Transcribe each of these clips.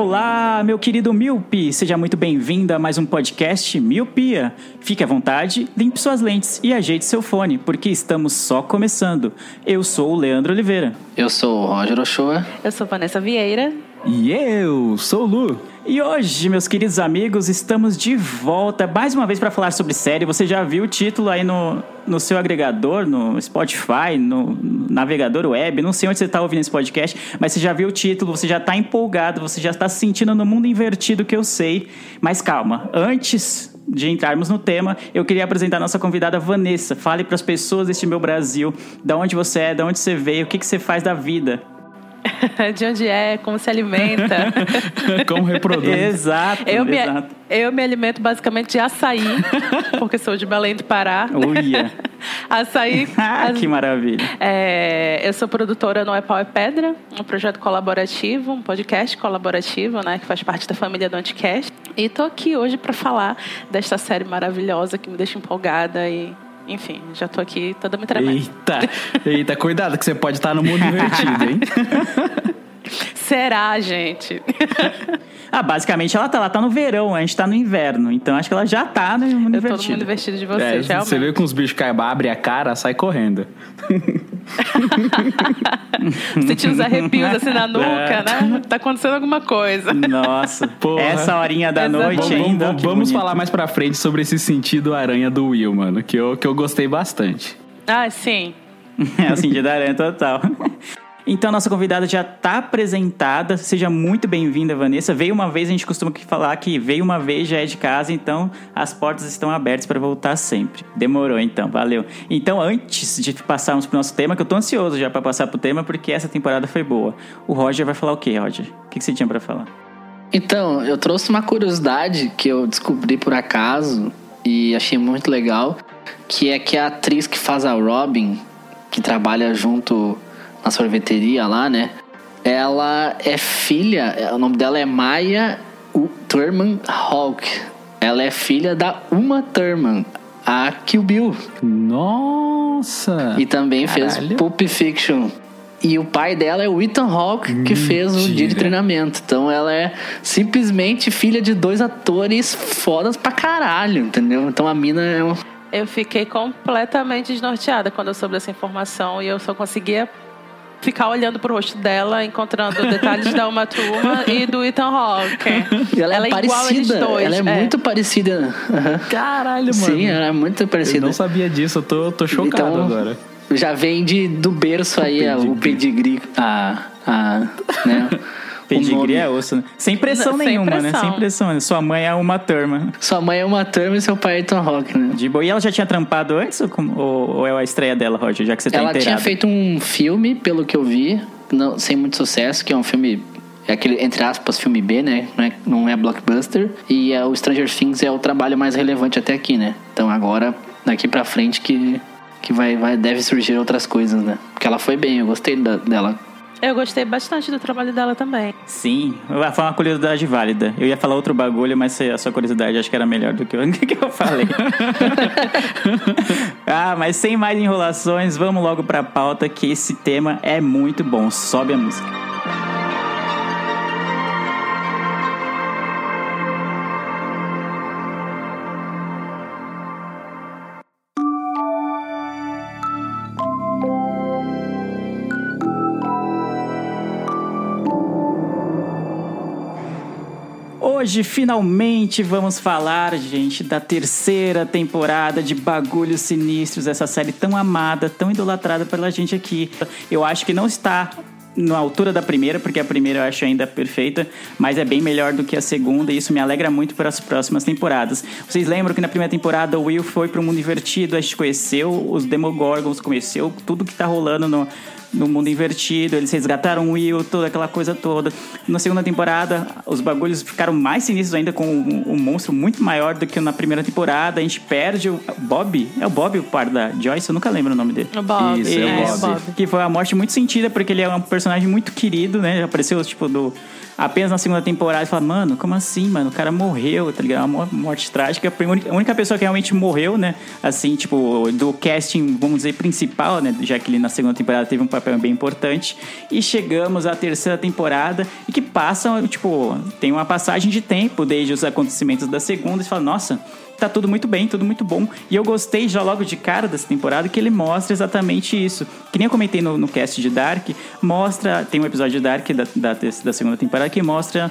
Olá, meu querido Miopi, seja muito bem-vindo a mais um podcast Miopia. Fique à vontade, limpe suas lentes e ajeite seu fone, porque estamos só começando. Eu sou o Leandro Oliveira. Eu sou o Roger Ochoa. Eu sou Vanessa Vieira. E eu sou o Lu. E hoje, meus queridos amigos, estamos de volta mais uma vez para falar sobre série. Você já viu o título aí no, no seu agregador, no Spotify, no navegador web, não sei onde você está ouvindo esse podcast, mas você já viu o título, você já está empolgado, você já está se sentindo no mundo invertido que eu sei. Mas calma, antes de entrarmos no tema, eu queria apresentar nossa convidada Vanessa. Fale para as pessoas deste meu Brasil, da onde você é, da onde você veio, o que, que você faz da vida. De onde é, como se alimenta. Como reproduz. Exato, Eu me, exato. eu me alimento basicamente de açaí, porque sou de Belém do Pará. Uia. Açaí. Ah, as- que maravilha. É, eu sou produtora no É Pau é Pedra, um projeto colaborativo, um podcast colaborativo, né, que faz parte da família do Anticast. E tô aqui hoje para falar desta série maravilhosa que me deixa empolgada e, enfim, já tô aqui toda me tremendo. Eita, eita, cuidado que você pode estar no mundo invertido, hein? Será, gente? Ah, basicamente ela tá, ela tá no verão, a gente tá no inverno. Então acho que ela já tá no mundo Eu tô no invertido. mundo investido de É, vocês, realmente. você vê com os bichos caem, abre a cara, sai correndo. Sentir os arrepios assim na nuca, É. né? Tá acontecendo alguma coisa. Nossa, Porra. essa horinha da Exato. noite Vamos, ainda. vamos- que vamos falar mais pra frente sobre esse sentido aranha do Will, mano, que eu, que eu gostei bastante. Ah, sim. É o sentido aranha total. Então, nossa convidada já está apresentada. Seja muito bem-vinda, Vanessa. Veio uma vez, a gente costuma falar que veio uma vez já é de casa, então as portas estão abertas para voltar sempre. Demorou, então, valeu. Então, antes de passarmos para o nosso tema, que eu tô ansioso já para passar pro tema, porque essa temporada foi boa. O Roger vai falar o quê, Roger? O que que você tinha para falar? Então, eu trouxe uma curiosidade que eu descobri por acaso e achei muito legal, que é que a atriz que faz a Robin, que trabalha junto na sorveteria lá, né? Ela é filha, o nome dela é Maya Thurman Hawk. Ela é filha da Uma Thurman, a Kill Bill. Nossa! E também fez Caralho. Pulp Fiction. E o pai dela é o Ethan Hawke, que fez o dia de treinamento. Então ela é simplesmente filha de dois atores fodas pra caralho, entendeu? Então a mina é um. Eu fiquei completamente desnorteada quando eu soube dessa informação e eu só conseguia ficar olhando pro rosto dela, encontrando detalhes da Uma Turma e do Ethan Hawke. Ela é, igual eles parecida. dois. ela é, muito parecida. Aham. Caralho, mano. Sim, ela é muito Eu parecida. não sabia disso, eu tô, tô chocado Então, agora. Já vem de, do berço aí a- o pedigree. A, a, né? Pedigree é osso, né? Sem pressão Não, sem nenhuma, né? pressão. Sem pressão. né? Sua mãe é uma turma. Sua mãe é uma Thurman e seu pai é Ethan Hawke, né? De boa. E ela já tinha trampado antes ou, ou- ou é a estreia dela, Roger? Já que você tá Ela inteirado. tinha feito um filme, pelo que eu vi, não, sem muito sucesso, que é um filme. É aquele, entre aspas, filme B, né? Não é, não é blockbuster. E é, o Stranger Things é o trabalho mais relevante até aqui, né? Então agora, daqui pra frente, que, que vai, vai, deve surgir outras coisas, né? Porque ela foi bem, eu gostei da- dela. Eu gostei bastante do trabalho dela também. Sim, foi uma curiosidade válida. Eu ia falar outro bagulho, mas a sua curiosidade acho que era melhor do que o que eu falei. ah, mas sem mais enrolações, vamos logo pra pauta que esse tema é muito bom. Sobe a música. Hoje, finalmente, vamos falar, gente, da terceira temporada de Bagulhos Sinistros, essa série tão amada, tão idolatrada pela gente aqui. Eu acho que não está na altura da primeira, porque a primeira eu acho ainda perfeita, mas é bem melhor do que a segunda e isso me alegra muito para as próximas temporadas. Vocês lembram que na primeira temporada o Will foi para o mundo invertido, a gente conheceu os Demogorgons, conheceu tudo que tá rolando no, no mundo invertido, eles resgataram o Will, toda aquela coisa toda. Na segunda temporada, os bagulhos ficaram mais sinistros ainda com um, um monstro muito maior do que na primeira temporada. A gente perde o Bob, é o Bob o par da Joyce, eu nunca lembro o nome dele. O Bob. Isso, é o é, Bob. o Bob. Que foi uma morte muito sentida, porque ele é um personagem muito querido, né? Já apareceu, tipo, do. Apenas na segunda temporada, você fala, mano, como assim, mano? O cara morreu, tá ligado? Uma morte trágica. A única- a única pessoa que realmente morreu, né? Assim, tipo, do casting, vamos dizer, principal, né? Já que ele na segunda temporada teve um papel bem importante. E chegamos à terceira temporada e que passa, tipo, tem uma passagem de tempo desde os acontecimentos da segunda. E fala, nossa, tá tudo muito bem, tudo muito bom. E eu gostei já logo de cara dessa temporada que ele mostra exatamente isso. Que nem eu comentei no, no cast de Dark, mostra. Tem um episódio de Dark da, da, da segunda temporada que mostra.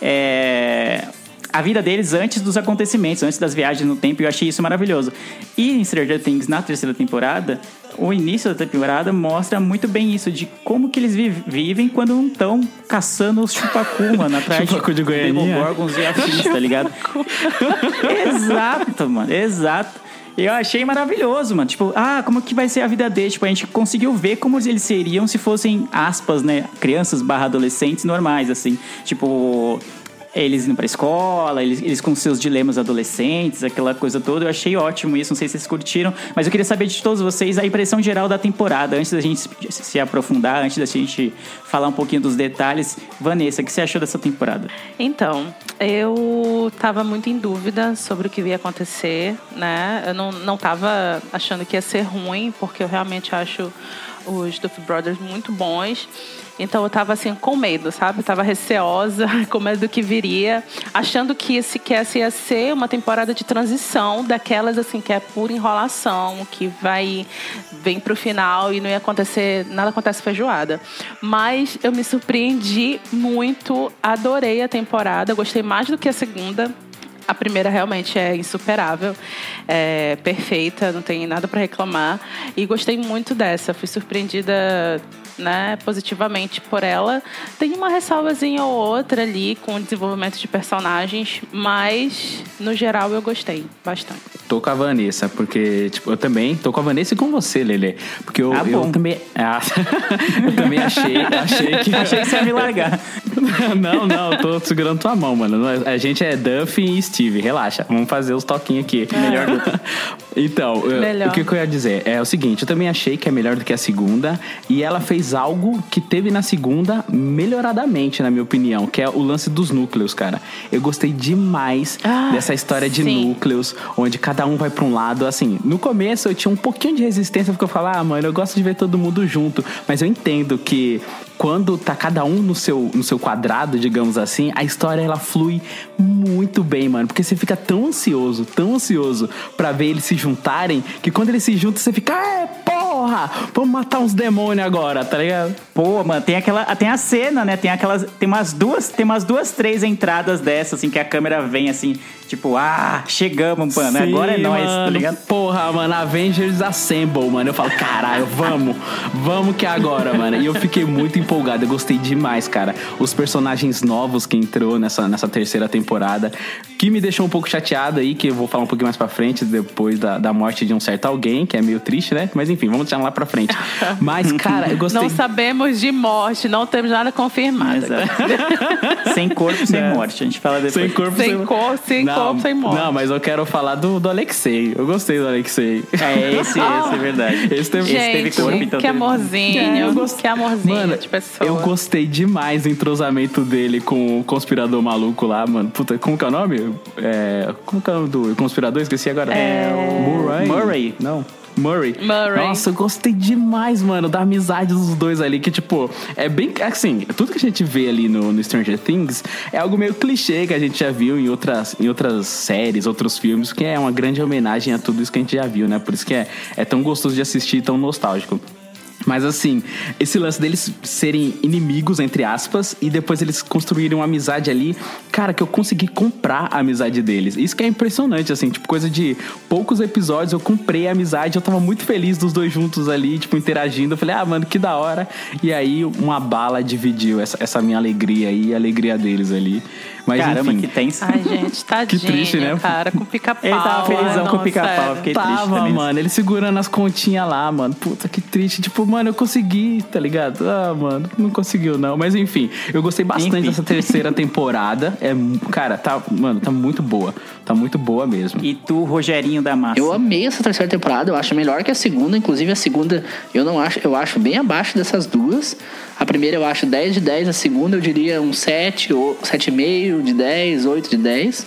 é, a vida deles antes dos acontecimentos, antes das viagens no tempo, e eu achei isso maravilhoso. E em Stranger Things, na terceira temporada, o início da temporada mostra muito bem isso, de como que eles vi- vivem quando não estão caçando os chupacu, mano, atrás Chupacu de Goianinha. Demogorgons e afins, tá ligado? Exato, mano, exato. Eu achei maravilhoso, mano. Tipo, ah, como que vai ser a vida deles? Tipo, a gente conseguiu ver como eles seriam se fossem, aspas, né, crianças barra adolescentes normais, assim. Tipo, eles indo pra escola, eles, eles com seus dilemas adolescentes, aquela coisa toda. Eu achei ótimo isso, não sei se vocês curtiram. Mas eu queria saber de todos vocês a impressão geral da temporada, antes da gente se- aprofundar, antes da gente falar um pouquinho dos detalhes. Vanessa, o que você achou dessa temporada? Então, eu tava muito em dúvida sobre o que ia acontecer, né? Eu não, não tava achando que ia ser ruim, porque eu realmente acho os Duff Brothers muito bons. Então eu tava assim com medo, sabe? Eu tava receosa, com medo do que viria, achando que esse essa ia ser uma temporada de transição daquelas assim que é pura enrolação, que vai vem pro final e não ia acontecer, nada acontece feijoada. Mas eu me surpreendi muito, adorei a temporada, gostei mais do que a segunda. A primeira realmente é insuperável, é perfeita, não tem nada para reclamar. E gostei muito dessa, fui surpreendida né, positivamente por ela. Tem uma ressalvazinha ou outra ali com o desenvolvimento de personagens, mas no geral eu gostei bastante. Tô com a Vanessa, porque, tipo, eu também tô com a Vanessa e com você, Lele. Porque eu, Ah, eu também. Ah, eu também achei, achei que. Achei que você ia me largar. não, não, eu tô segurando tua mão, mano. A gente é Duff e Steve, relaxa. Vamos fazer os toquinhos aqui. Melhor do Então, eu- Melhor. o que, que eu ia dizer? É o seguinte, eu também achei que é melhor do que a segunda. E ela fez algo que teve na segunda melhoradamente, na minha opinião, que é o lance dos núcleos, cara. Eu gostei demais Ah, dessa história de sim. núcleos, onde cada um vai pra um lado. Assim, no começo eu tinha um pouquinho de resistência, porque eu falava, ah, mano, eu gosto de ver todo mundo junto. Mas eu entendo que quando tá cada um no seu, no seu quadrado, digamos assim, a história ela flui muito bem, mano. Porque você fica tão ansioso, tão ansioso pra ver eles se juntarem, que quando eles se juntam, você fica, é, porra, vamos matar uns demônios agora, tá ligado? Pô, mano, tem aquela. Tem a cena, né? Tem aquelas. Tem umas duas. Tem umas duas, três entradas dessas, assim, que a câmera vem assim, tipo, ah, chegamos, mano. Sim, agora é nóis, tá ligado? Porra, mano, Avengers Assemble, mano. Eu falo, caralho, vamos, vamos que é agora, mano. E eu fiquei muito empolgado, eu gostei demais, cara. Os personagens novos que entrou nessa, nessa terceira temporada, que me deixou um pouco chateado aí, que eu vou falar um pouquinho mais pra frente, depois da, da morte de um certo alguém, que é meio triste, né? Mas enfim, vamos deixar lá pra frente. Mas, cara, eu gostei. Não sabemos de morte, não temos nada confirmado. Sem corpo, sem É. morte. A gente fala depois. Sem corpo, Sem corpo, sem corpo, sem morte. Não, mas eu quero falar do, do Alexei. Eu gostei do Alexei. É, esse, esse é verdade. Esse teve- Esse teve Gente, corpo, então que teve- amorzinho, É, eu gost- que amorzinho Mano, de pessoa. eu gostei demais do entrosamento dele com o conspirador maluco lá, mano. Puta, como que é o nome? É, como que é o nome do conspirador? Esqueci agora. É o Murray. Murray. Não. Murray. Murray. Nossa, eu gostei demais, mano, da amizade dos dois ali, que, tipo, é bem. Assim, tudo que a gente vê ali no, no Stranger Things é algo meio clichê que a gente já viu em outras, em outras séries, outros filmes, que é uma grande homenagem a tudo isso que a gente já viu, né? Por isso que é, é tão gostoso de assistir, tão nostálgico. Mas assim, esse lance deles serem inimigos, entre aspas, e depois eles construírem uma amizade ali, cara, que eu consegui comprar a amizade deles. Isso que é impressionante, assim, tipo, coisa de poucos episódios eu comprei a amizade, eu tava muito feliz dos dois juntos ali, tipo, interagindo. Eu falei, ah, mano, que da hora. E aí uma bala dividiu essa, essa minha alegria e a alegria deles ali. Mas Caramba, enfim. que tenso. Ai, gente, tadinho, triste, né? cara, com pica-pau. Ele tava felizão Ai, com pica-pau, sério. fiquei triste Tava, também. mano, ele segurando as continhas lá, mano. Puta, que triste. Tipo, mano, eu consegui, tá ligado? Ah, mano, não conseguiu não. Mas enfim, eu gostei bastante Enfim. dessa terceira temporada. É, cara, tá, mano, tá muito boa. Tá muito boa mesmo. E tu, Rogerinho da Massa. Eu amei essa terceira temporada, eu acho melhor que a segunda, inclusive a segunda eu não acho, eu acho bem abaixo dessas duas. A primeira eu acho 10 de 10, a segunda eu diria um 7 ou 7,5 de 10, 8 de 10.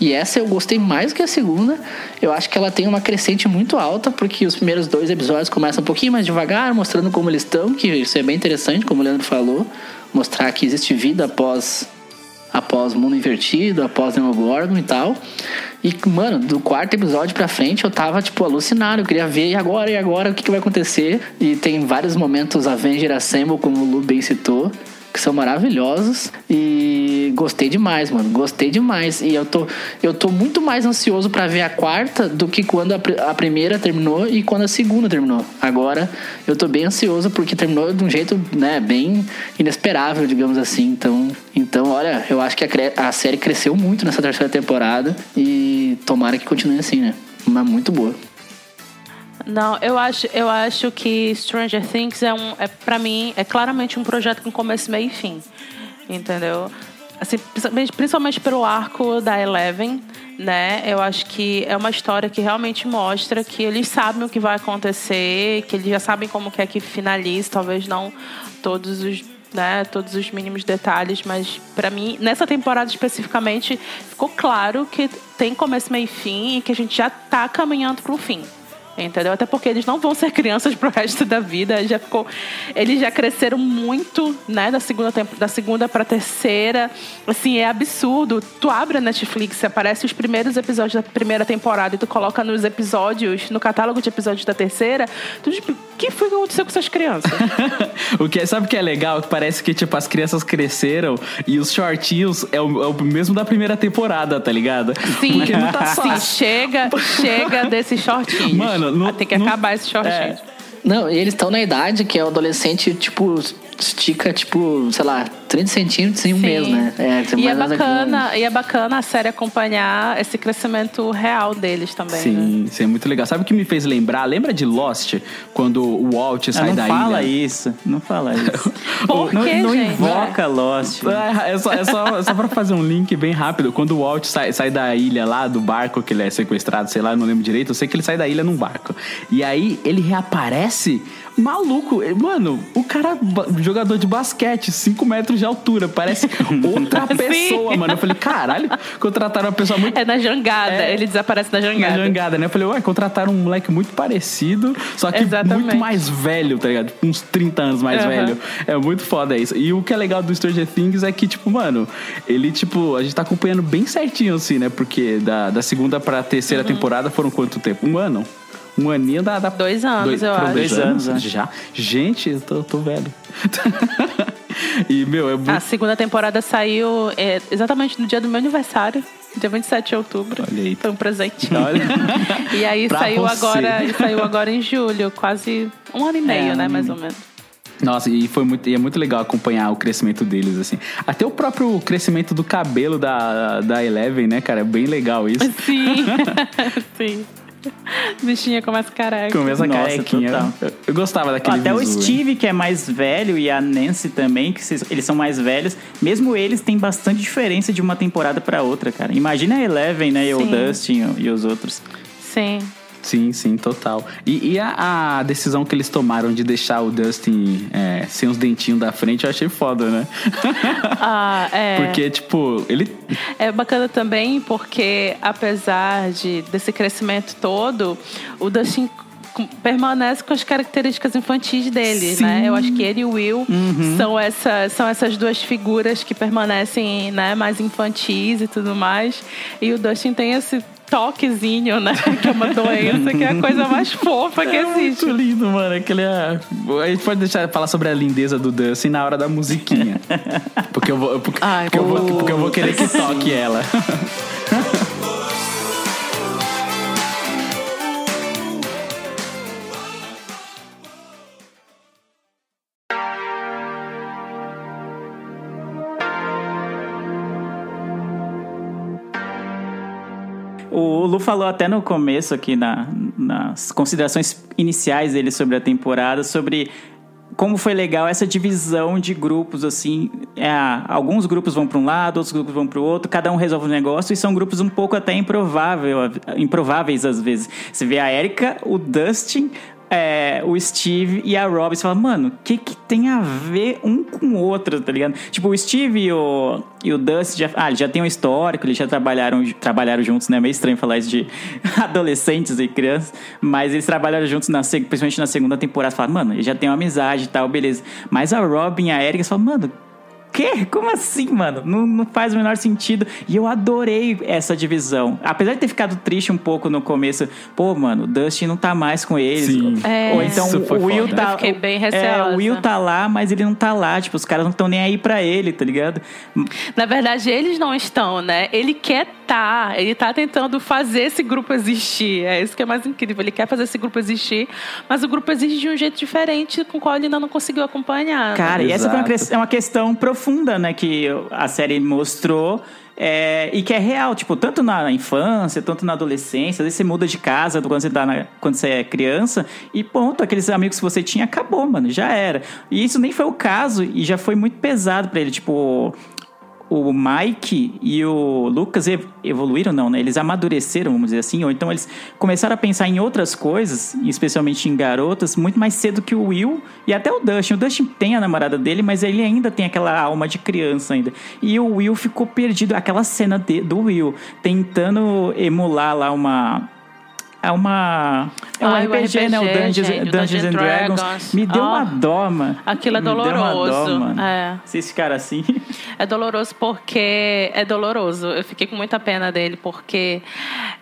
E essa eu gostei mais que a segunda. Eu acho que ela tem uma crescente muito alta, porque os primeiros dois episódios começam um pouquinho mais devagar, mostrando como eles estão, que isso é bem interessante, como o Leandro falou. Mostrar que existe vida após após Mundo Invertido, após Demogorgon e tal. E, mano, do quarto episódio pra frente eu tava, tipo, alucinado. Eu queria ver, e agora, e agora, o que, que vai acontecer? E tem vários momentos Avenger Assemble, como o Lu bem citou, que são maravilhosos. E gostei demais, mano. Gostei demais. E eu tô, eu tô muito mais ansioso pra ver a quarta do que quando a, a primeira terminou e quando a segunda terminou. Agora eu tô bem ansioso porque terminou de um jeito, né, bem inesperável, digamos assim. Então, então olha, eu acho que a, a série cresceu muito nessa terceira temporada e tomara que continue assim, né? Mas muito boa. Não, eu acho, eu acho que Stranger Things é um, é para mim é claramente um projeto com começo, meio e fim, entendeu? Assim, principalmente, pelo arco da Eleven, né? Eu acho que é uma história que realmente mostra que eles sabem o que vai acontecer, que eles já sabem como quer que finalize, talvez não todos os né, todos os mínimos detalhes, mas pra mim, nessa temporada especificamente, ficou claro que tem começo, meio e fim e que a gente já tá caminhando pro fim. Entendeu? Até porque eles não vão ser crianças pro resto da vida. Já ficou, eles já cresceram muito, né? Da segunda tempo, da segunda para terceira. Assim, é absurdo. Tu abre a Netflix, aparece os primeiros episódios da primeira temporada e tu coloca nos episódios, no catálogo de episódios da terceira. Tu diz, o que foi que aconteceu com essas crianças? o que, sabe o que é legal? Parece que, tipo, as crianças cresceram e os shortinhos é o, é o mesmo da primeira temporada, tá ligado? Sim, Porque não tá sim, fácil. chega, chega desses shortinhos. Mano, não- Ah, tem que não- acabar esses shortinhos. É. Não, e eles estão na idade que é o adolescente, tipo, estica, tipo, sei lá, 30 centímetros em um Sim. mês, né? É, e, é bacana, e é bacana a série acompanhar esse crescimento real deles também. né? Sim, isso é muito legal. Sabe o que me fez lembrar? Lembra de Lost? Quando o Walt Ah, sai não da fala ilha? isso, não fala isso. Por não, quê, não gente? invoca Lost. É, é só, é, só, é só pra fazer um link bem rápido. Quando o Walt sai, sai da ilha lá, do barco que ele é sequestrado, sei lá, eu não lembro direito. Eu sei que ele sai da ilha num barco. E aí ele reaparece maluco. Mano, o cara, jogador de basquete, 5 metros de altura. Parece outra pessoa, mano. Eu falei, caralho, contrataram uma pessoa muito É na jangada, É. ele desaparece na jangada. na jangada, né? Eu falei, ué, contrataram um moleque muito parecido, só que Exatamente. muito mais velho, tá ligado? Uns 30 anos mais Aham. velho. É muito foda isso. E o que é legal do Stranger Things é que, tipo, mano, ele, tipo, a gente tá acompanhando bem certinho, assim, né? Porque da, da segunda pra terceira Uhum. temporada foram quanto tempo? Um ano? Um aninho da. da Dois anos, eu foram acho. Dois Dois anos, anos, é. já. Gente, eu tô, tô velho. e, meu, é muito. A segunda temporada saiu é, exatamente no dia do meu aniversário, dia 27 de outubro. Olha aí. Foi um presente. Olha. E aí saiu você. agora, e saiu agora em julho, quase um ano e meio, É, né, um mais ou menos. Nossa, e foi muito, e é muito legal acompanhar o crescimento deles, assim. Até o próprio crescimento do cabelo da, da Eleven, né, cara? É bem legal isso. Sim, sim. Bichinha começa careca. Começa a Nossa, carequinha. total. Eu, eu gostava daquele Até o hein? Steve, que é mais velho, e a Nancy também, que eles são mais velhos. Mesmo eles têm bastante diferença de uma temporada pra outra, cara. Imagina a Eleven, né? E o Sim. Dustin e os outros. Sim. Sim, sim, total. E, e a, a decisão que eles tomaram de deixar o Dustin é, sem os dentinhos da frente, eu achei foda, né? Ah, é. Porque, tipo, ele. É bacana também porque, apesar de, desse crescimento todo, o Dustin permanece com as características infantis dele, Sim. né? Eu acho que ele e o Will são, essa, são essas duas figuras que permanecem né, mais infantis e tudo mais. E o Dustin tem esse toquezinho, né? Que é uma doença, que é a coisa mais fofa que É existe. muito lindo, mano. Aquele é... A gente pode deixar falar sobre a lindeza do Dustin na hora da musiquinha. Porque eu vou, porque, Ai, porque eu vou, porque eu vou querer que toque ela. O Lu falou até no começo aqui, na- nas considerações iniciais dele sobre a temporada, sobre como foi legal essa divisão de grupos, assim. É, alguns grupos vão para um lado, outros grupos vão para o outro, cada um resolve um negócio, e são grupos um pouco até improvável, improváveis às vezes. Você vê a Erika, o Dustin, é, o Steve e a Rob, você fala, mano, o que, que tem a ver um com o outro, tá ligado? Tipo, o Steve e o, e o Dustin já, ah, já têm um histórico, eles já trabalharam, trabalharam juntos, né? Meio estranho falar isso de adolescentes e crianças, mas eles trabalharam juntos, na, principalmente na segunda temporada. Você fala, mano, eles já têm uma amizade e tal, beleza. Mas a Robin e a Erika, você fala, mano, Quê? Como assim, mano? Não, não faz o menor sentido. E eu adorei essa divisão. Apesar de ter ficado triste um pouco no começo, pô, mano, o Dustin não tá mais com eles. Sim. É. Ou então Isso foi o Will foda. tá. Eu fiquei bem é, receosa. o Will tá lá, mas ele não tá lá. Tipo, os caras não estão nem aí pra ele, tá ligado? Na verdade, eles não estão, né? Ele quer tá, ele tá tentando fazer esse grupo existir. É isso que é mais incrível. Ele quer fazer esse grupo existir, mas o grupo existe de um jeito diferente com o qual ele ainda não conseguiu acompanhar. Cara, e essa foi uma, é uma questão profunda, né, que a série mostrou. é, e que é real, tipo, tanto na infância, tanto na adolescência, às vezes você muda de casa quando você, tá na- quando você é criança, e ponto, aqueles amigos que você tinha acabou, mano, já era. E isso nem foi o caso, e já foi muito pesado pra ele, tipo. O Mike e o Lucas ev- evoluíram, não, né? Eles amadureceram, vamos dizer assim, ou então eles começaram a pensar em outras coisas, especialmente em garotas, muito mais cedo que o Will e até o Dustin. O Dustin tem a namorada dele, mas ele ainda tem aquela alma de criança ainda. E o Will ficou perdido, aquela cena de- do Will tentando emular lá uma. É uma. É um Ai, o RPG, né? O RPG, Dungeons, gente, Dungeons Dungeons and Dragons. Dragons. Me deu Ah, uma dó, mano. aquilo é Me deu uma dó, doloroso. mano. É. Vocês ficaram assim. É doloroso porque é doloroso. Eu fiquei com muita pena dele porque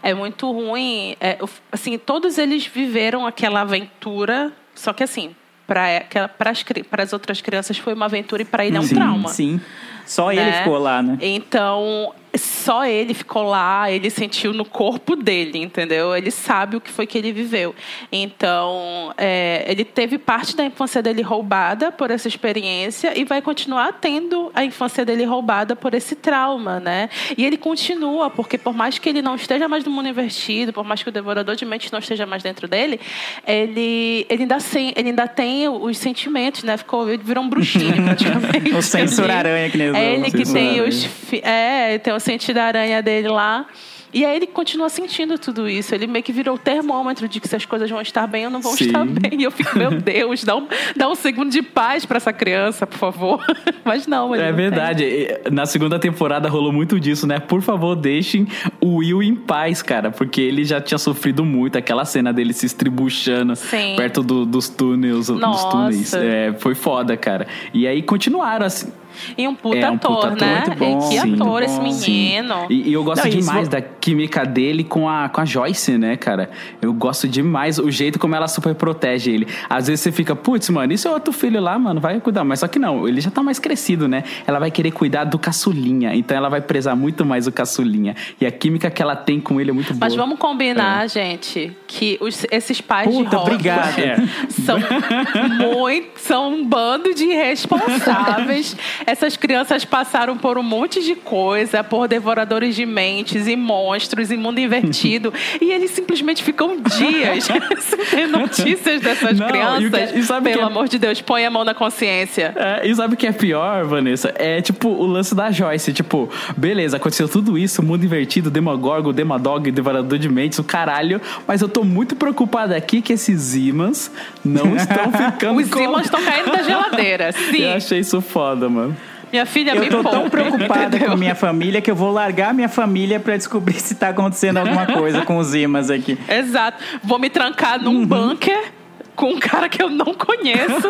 é muito ruim. É, assim, todos eles viveram aquela aventura, só que assim, para as outras crianças foi uma aventura e para ele é um sim, trauma. Sim. Só ele né? ficou lá, né? Então, só ele ficou lá, ele sentiu no corpo dele, entendeu? Ele sabe o que foi que ele viveu. Então, é, ele teve parte da infância dele roubada por essa experiência e vai continuar tendo a infância dele roubada por esse trauma, né? E ele continua, porque por mais que ele não esteja mais no mundo invertido, por mais que o devorador de mentes não esteja mais dentro dele, ele, ele, ainda, sem, ele ainda tem os sentimentos, né? Ficou, ele virou um bruxinho, praticamente. O censor ali. aranha que nem os É ele que tem aranha. os. É, tem o sentido aranha dele lá. E aí ele continua sentindo tudo isso. Ele meio que virou o termômetro de que se as coisas vão estar bem ou não vão Sim. estar bem. E eu fico, meu Deus, dá um, dá um segundo de paz pra essa criança, por favor. Mas não, É não tem. verdade. E Na segunda temporada rolou muito disso, né? Por favor, deixem o Will em paz, cara. Porque ele já tinha sofrido muito. Aquela cena dele se estribuchando Sim. perto do- dos túneis. Dos Nossa. túneis. É, foi foda, cara. E aí continuaram assim. E um puta É, um puta ator, ator né? muito bom, que sim, ator muito esse bom. menino. E, e eu gosto Não, isso demais vo- da química dele com a, com a Joyce, né, cara? Eu gosto demais o jeito como ela super protege ele. Às vezes você fica, putz, mano, isso é outro filho lá, mano, vai cuidar. Mas só que não, ele já tá mais crescido, né? Ela vai querer cuidar do caçulinha. Então ela vai prezar muito mais o caçulinha. E a química que ela tem com ele é muito boa. Mas vamos combinar, gente, que os- esses pais de Puta, Hogwarts obrigado. É. são muito, são um bando de irresponsáveis. Essas crianças passaram por um monte de coisa, por devoradores de mentes e monstros e mundo invertido, e eles simplesmente ficam dias sem notícias dessas Não, e crianças. que- e sabe Pelo que é- amor de Deus, põe a mão na consciência. É, e sabe o que é pior, Vanessa? É tipo o lance da Joyce. Tipo, beleza, aconteceu tudo isso, mundo invertido, Demogorgon, Demadog, Devorador de Mentes, o caralho. Mas eu tô muito preocupado aqui que esses imãs não estão ficando Os com- ímãs estão caindo da geladeira. Sim, Eu achei isso foda, mano. Minha filha me Eu tô tão poupe, preocupada entendeu? com minha família que eu vou largar minha família pra descobrir se tá acontecendo alguma coisa com os imãs aqui. Exato. Vou me trancar num Uhum. bunker com um cara que eu não conheço.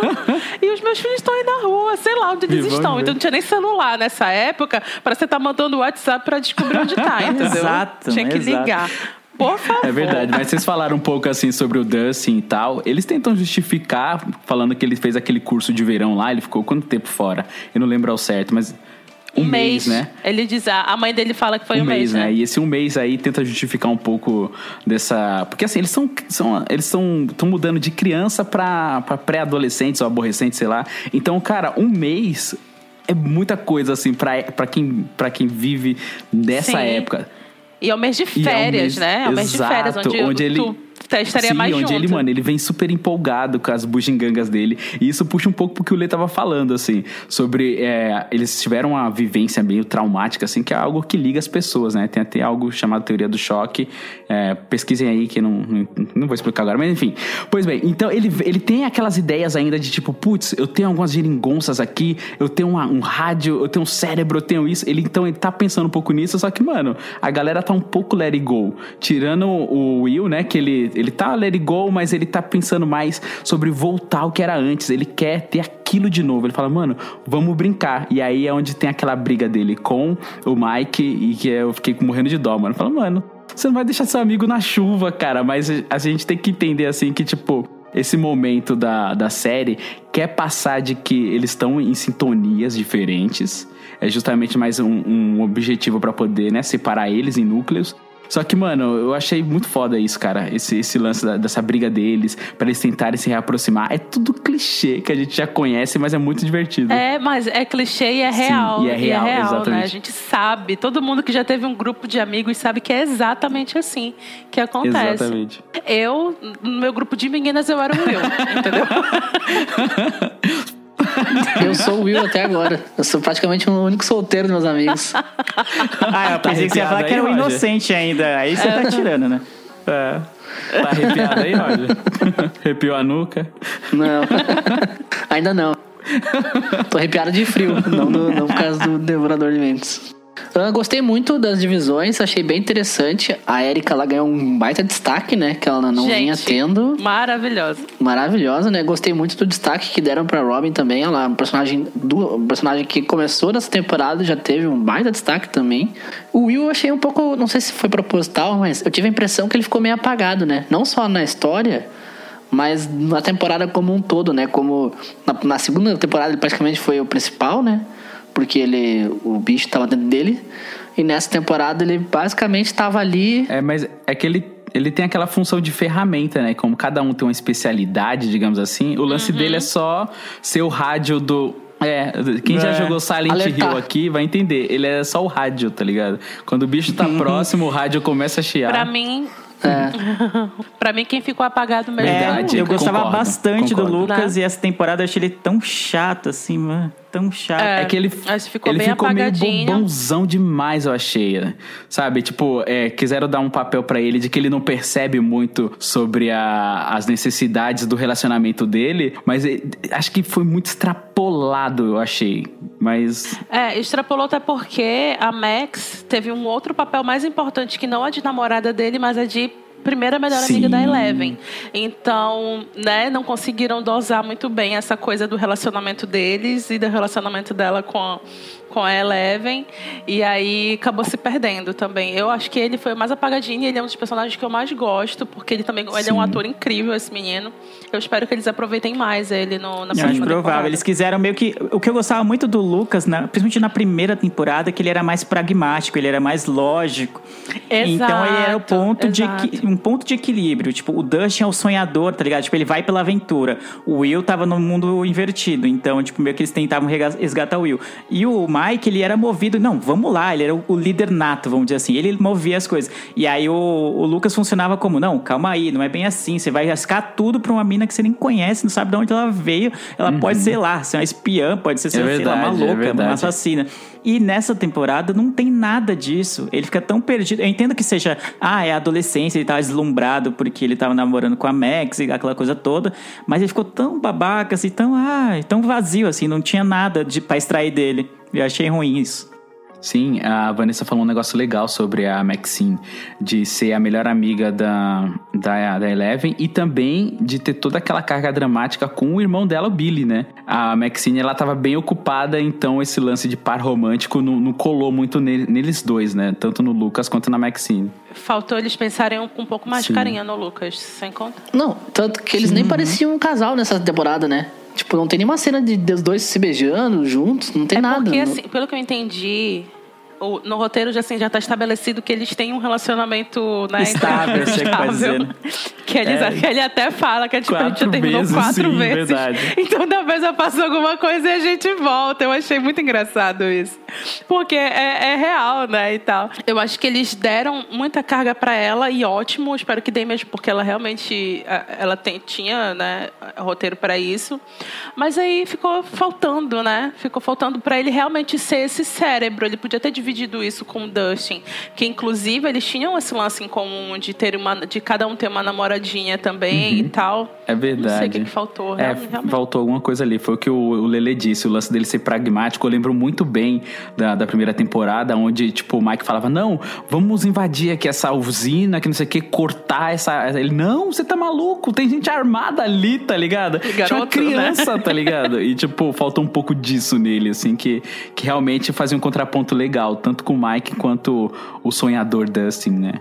e os meus filhos estão aí na rua, sei lá onde eles estão. Então não tinha nem celular nessa época para você estar mandando WhatsApp para descobrir onde tá, entendeu? Exato, Tinha que exato. ligar. Por favor. É verdade, mas vocês falaram um pouco assim sobre o Dustin e tal. Eles tentam justificar, falando que ele fez aquele curso de verão lá, ele ficou quanto tempo fora? Eu não lembro ao certo, mas um, mês, né? Ele diz, a mãe dele fala que foi um, um mês, né? né? E esse um mês aí tenta justificar um pouco dessa. Porque assim, eles são. são eles estão mudando de criança pra, pra pré-adolescentes ou adolescentes, sei lá. Então, cara, um mês é muita coisa, assim, pra, pra, quem, pra quem vive nessa Sim. época. E é o mês de E é um férias, mês- né? É o mês de férias, Exato, onde, onde ele- tu estaria Sim, mais onde junto. ele, mano, ele vem super empolgado com as bugigangas dele. E isso puxa um pouco pro que o Lê tava falando, assim, sobre. é, eles tiveram uma vivência meio traumática, assim, que é algo que liga as pessoas, né? Tem até algo chamado teoria do choque. É, pesquisem aí, que não, não, não vou explicar agora, mas enfim. Pois bem, então ele, ele tem aquelas ideias ainda de tipo, putz, eu tenho algumas geringonças aqui, eu tenho uma- um rádio, eu tenho um cérebro, eu tenho isso. Ele então ele tá pensando um pouco nisso, só que, mano, a galera tá um pouco let it go. Tirando o Will, né? Que ele, ele tá let it go, mas ele tá pensando mais sobre voltar ao que era antes. Ele quer ter aquilo de novo. Ele fala, mano, vamos brincar. E aí é onde tem aquela briga dele com o Mike e que eu fiquei morrendo de dó, mano. Fala, mano, você não vai deixar seu amigo na chuva, cara. Mas a gente tem que entender assim que, tipo, esse momento da, da série quer passar de que eles estão em sintonias diferentes. É justamente mais um, um objetivo pra poder, né, separar eles em núcleos. Só que, mano, eu achei muito foda isso, cara. Esse, esse lance da- dessa briga deles, pra eles tentarem se reaproximar. É tudo clichê que a gente já conhece, mas é muito divertido. É, mas é clichê e é Sim, real. e é real, né? exatamente. A gente sabe, todo mundo que já teve um grupo de amigos sabe que é exatamente assim que acontece. Exatamente. Eu, no meu grupo de meninas, eu era o Will, entendeu? Eu sou o Will até agora. Eu sou praticamente o único solteiro dos meus amigos. Ah, eu pensei que você ia falar arrepiado que era o aí, Roger? inocente ainda. Aí você tá tirando, né? É. Tá arrepiado aí, Roger? Arrepiou a nuca? Não. Ainda não. Tô arrepiado de frio, não, do- não por causa do Devorador de Mentes. Ah, gostei muito das divisões, achei bem interessante. A Erika ela ganhou um baita destaque, né? Que ela não vinha Gente, tendo. Maravilhosa. Maravilhosa, né? Gostei muito do destaque que deram pra Robin também. Ela é um personagem, do, um personagem que começou nessa temporada já teve um baita destaque também. O Will eu achei um pouco, não sei se foi proposital, mas eu tive a impressão que ele ficou meio apagado, né? Não só na história, mas na temporada como um todo, né? Como na, na segunda temporada ele praticamente foi o principal, né? Porque ele, o bicho tava dentro dele. E nessa temporada ele basicamente estava ali É, mas é que ele, ele tem aquela função de ferramenta, né? Como cada um tem uma especialidade, digamos assim. O lance dele é só ser o rádio do. É, quem já É. jogou Silent Alertar. Hill aqui vai entender. Ele é só o rádio, tá ligado? Quando o bicho tá próximo, o rádio começa a chiar. Pra mim, é, pra mim, quem ficou apagado mesmo. É, Verdade, eu gostava concordo, bastante do concordo. Lucas Né? e essa temporada eu achei ele tão chato, assim, mano. Tão chato. É. É que ele, Mas ficou ele bem ficou meio apagadinho. bobãozão demais, eu achei. né? Sabe, tipo, é, quiseram dar um papel pra ele de que ele não percebe muito sobre a- as necessidades do relacionamento dele, mas ele- acho que foi muito extrapolado, eu achei. Mas É, extrapolou até porque a Max teve um outro papel mais importante que não a de namorada dele, mas a de primeira melhor amiga Sim. da Eleven. Então, né, não conseguiram dosar muito bem essa coisa do relacionamento deles e do relacionamento dela com a, com a Eleven. E aí acabou se perdendo também. Eu acho que ele foi mais apagadinho e ele é um dos personagens que eu mais gosto, porque ele também ele é um ator incrível, esse menino. Eu espero que eles aproveitem mais ele no, na Eu acho próxima provável. temporada. Eles quiseram meio que. O que eu gostava muito do Lucas, na- principalmente na primeira temporada, é que ele era mais pragmático, ele era mais lógico. então ele era o Exato, ponto de exato. um ponto de equilíbrio. Tipo, o Dustin é o sonhador, tá ligado? Tipo, ele vai pela aventura. O Will tava no mundo invertido. Então, tipo, meio que eles tentavam resgatar o Will. E o Mike, ele era movido. Não, vamos lá, ele era o o líder nato, vamos dizer assim. Ele movia as coisas. E aí o, o Lucas funcionava como: não, calma aí, não é bem assim. Você vai arriscar tudo pra uma mina que você nem conhece, não sabe de onde ela veio. Ela pode ser lá, ser uma espiã, pode ser, sei lá, verdade, uma é louca, uma verdade. assassina. E nessa temporada não tem nada disso. Ele fica tão perdido. Eu entendo que seja, ah, é a adolescência, ele tava deslumbrado porque ele tava namorando com a Max e aquela coisa toda. Mas ele ficou tão babaca, assim, tão, ah, tão vazio, assim, não tinha nada de, pra extrair dele. Eu achei ruim isso. Sim, a Vanessa falou um negócio legal sobre a Maxine, de ser a melhor amiga da, da, da Eleven e também de ter toda aquela carga dramática com o irmão dela, o Billy, né? A Maxine, ela tava bem ocupada, então esse lance de par romântico não, não colou muito nele- neles dois, né? Tanto no Lucas quanto na Maxine. Faltou eles pensarem um- com um pouco mais Sim. de carinho no Lucas, sem conta. Não, tanto que eles nem pareciam um casal nessa temporada, né? Tipo, não tem nenhuma cena de os dois se beijando juntos, não tem É nada. porque, assim, pelo que eu entendi, no roteiro já, assim, já tá estabelecido que eles têm um relacionamento né, Estável, quer dizer, né? Que, eles, É. que ele até fala que tipo, a gente já terminou vezes, quatro sim, vezes. verdade. Então da vez já passou alguma coisa e a gente volta. Eu achei muito engraçado isso. Porque é, é real, né? E tal. Eu acho que eles deram muita carga pra ela e ótimo. Espero que dê mesmo, porque ela realmente a- ela tem, tinha né, roteiro pra isso. Mas aí ficou faltando, né? Ficou faltando pra ele realmente ser esse cérebro. Ele podia ter dividido isso com o Dustin. Que inclusive eles tinham esse lance em comum de ter uma. de cada um ter uma namoradinha também e tal. É verdade. Não sei o que, que faltou. É, realmente, realmente. faltou alguma coisa ali. Foi o que o, o Lele disse, o lance dele ser pragmático. Eu lembro muito bem da, da primeira temporada, onde, tipo, o Mike falava: Não, vamos invadir aqui essa usina, que não sei o que, cortar essa. Ele, não, você tá maluco, tem gente armada ali, tá ligado? Tinha uma garoto, né? criança, tá ligado? E, tipo, faltou um pouco disso nele, assim, que, que realmente fazia um contraponto legal, tanto com o Mike quanto o sonhador Dustin, né?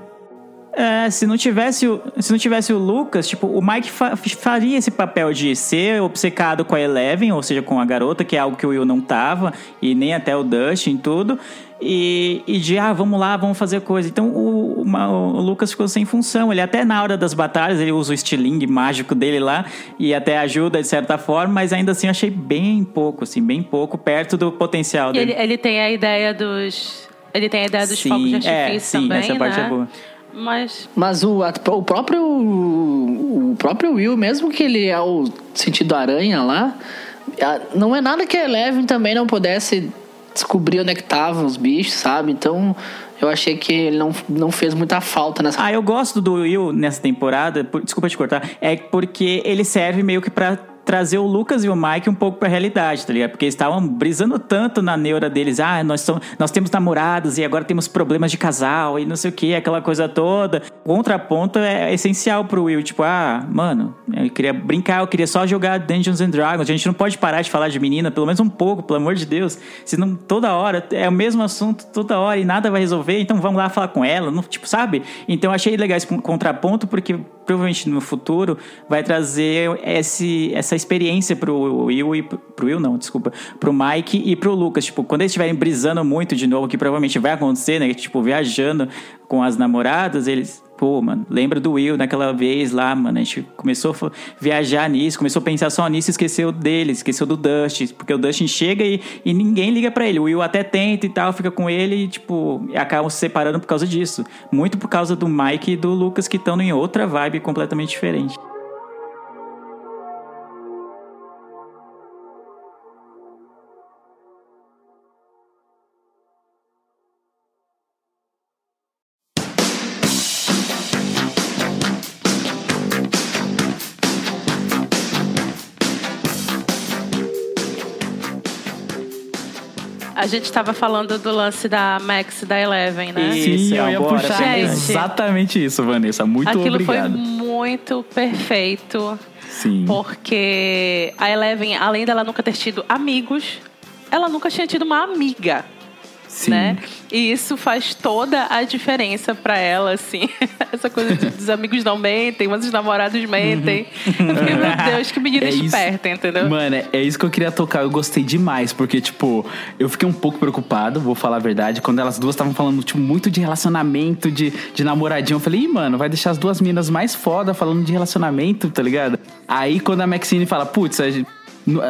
É, se não tivesse o, se não tivesse o Lucas, tipo, o Mike fa- faria esse papel de ser obcecado com a Eleven, ou seja, com a garota, que é algo que o Will não tava, e nem até o Dustin e tudo. E, e de, ah, vamos lá, vamos fazer coisa. Então o, o Lucas ficou sem função. Ele até na hora das batalhas, ele usa o estilingue mágico dele lá e até ajuda de certa forma, mas ainda assim eu achei bem pouco, assim, bem pouco, perto do potencial E dele. ele, ele tem a ideia dos. Ele tem a ideia dos Sim, fogos de é, artifício sim, também. essa parte né? é boa. Mas. Mas o, a- o próprio o próprio Will, mesmo que ele é o sentido aranha lá, não é nada que a Eleven também não pudesse descobrir onde é que estavam os bichos, sabe? Então eu achei que ele não, não fez muita falta nessa. Ah, eu gosto do Will nessa temporada, por- desculpa te cortar, é porque ele serve meio que pra trazer o Lucas e o Mike um pouco pra realidade, tá ligado? Porque eles estavam brisando tanto na neura deles, ah, nós, somos, nós temos namorados e agora temos problemas de casal e não sei o que, aquela coisa toda. O contraponto é essencial pro Will, tipo, ah, mano, eu queria brincar, eu queria só jogar Dungeons and Dragons, a gente não pode parar de falar de menina, pelo menos um pouco, pelo amor de Deus, senão toda hora é o mesmo assunto toda hora e nada vai resolver, então vamos lá falar com ela, não, tipo, sabe? Então achei legal esse contraponto porque provavelmente no futuro vai trazer esse, essa experiência pro Will e pro Will não, desculpa, pro Mike e pro Lucas, tipo, quando eles estiverem brisando muito de novo, que provavelmente vai acontecer, né, tipo, viajando com as namoradas, eles Pô, mano, lembra do Will naquela vez lá, mano? A gente começou a viajar nisso, começou a pensar só nisso e esqueceu dele, esqueceu do Dustin. Porque o Dustin chega e, e ninguém liga pra ele. O Will até tenta e tal, fica com ele e, tipo, acabam se separando por causa disso. Muito por causa do Mike e do Lucas que estão em outra vibe completamente diferente. Gente estava falando do lance da Max e da Eleven, né? Isso, Sim, eu é ia puxar Gente. exatamente isso, Vanessa. Muito Aquilo obrigado. foi muito perfeito. Sim. Porque a Eleven, além dela nunca ter tido amigos, ela nunca tinha tido uma amiga. Sim. né? E isso faz toda a diferença pra ela, assim. Essa coisa de, dos amigos não mentem, mas os namorados mentem. Eu fiquei, meu Deus, que menina É isso. esperta, entendeu? Mano, é- é isso que eu queria tocar. Eu gostei demais, porque, tipo, eu fiquei um pouco preocupado, vou falar a verdade. Quando elas duas estavam falando, tipo, muito de relacionamento, de, de namoradinho, eu falei, Ih, mano, vai deixar as duas minas mais foda falando de relacionamento, tá ligado? Aí quando a Maxine fala, putz, a, gente-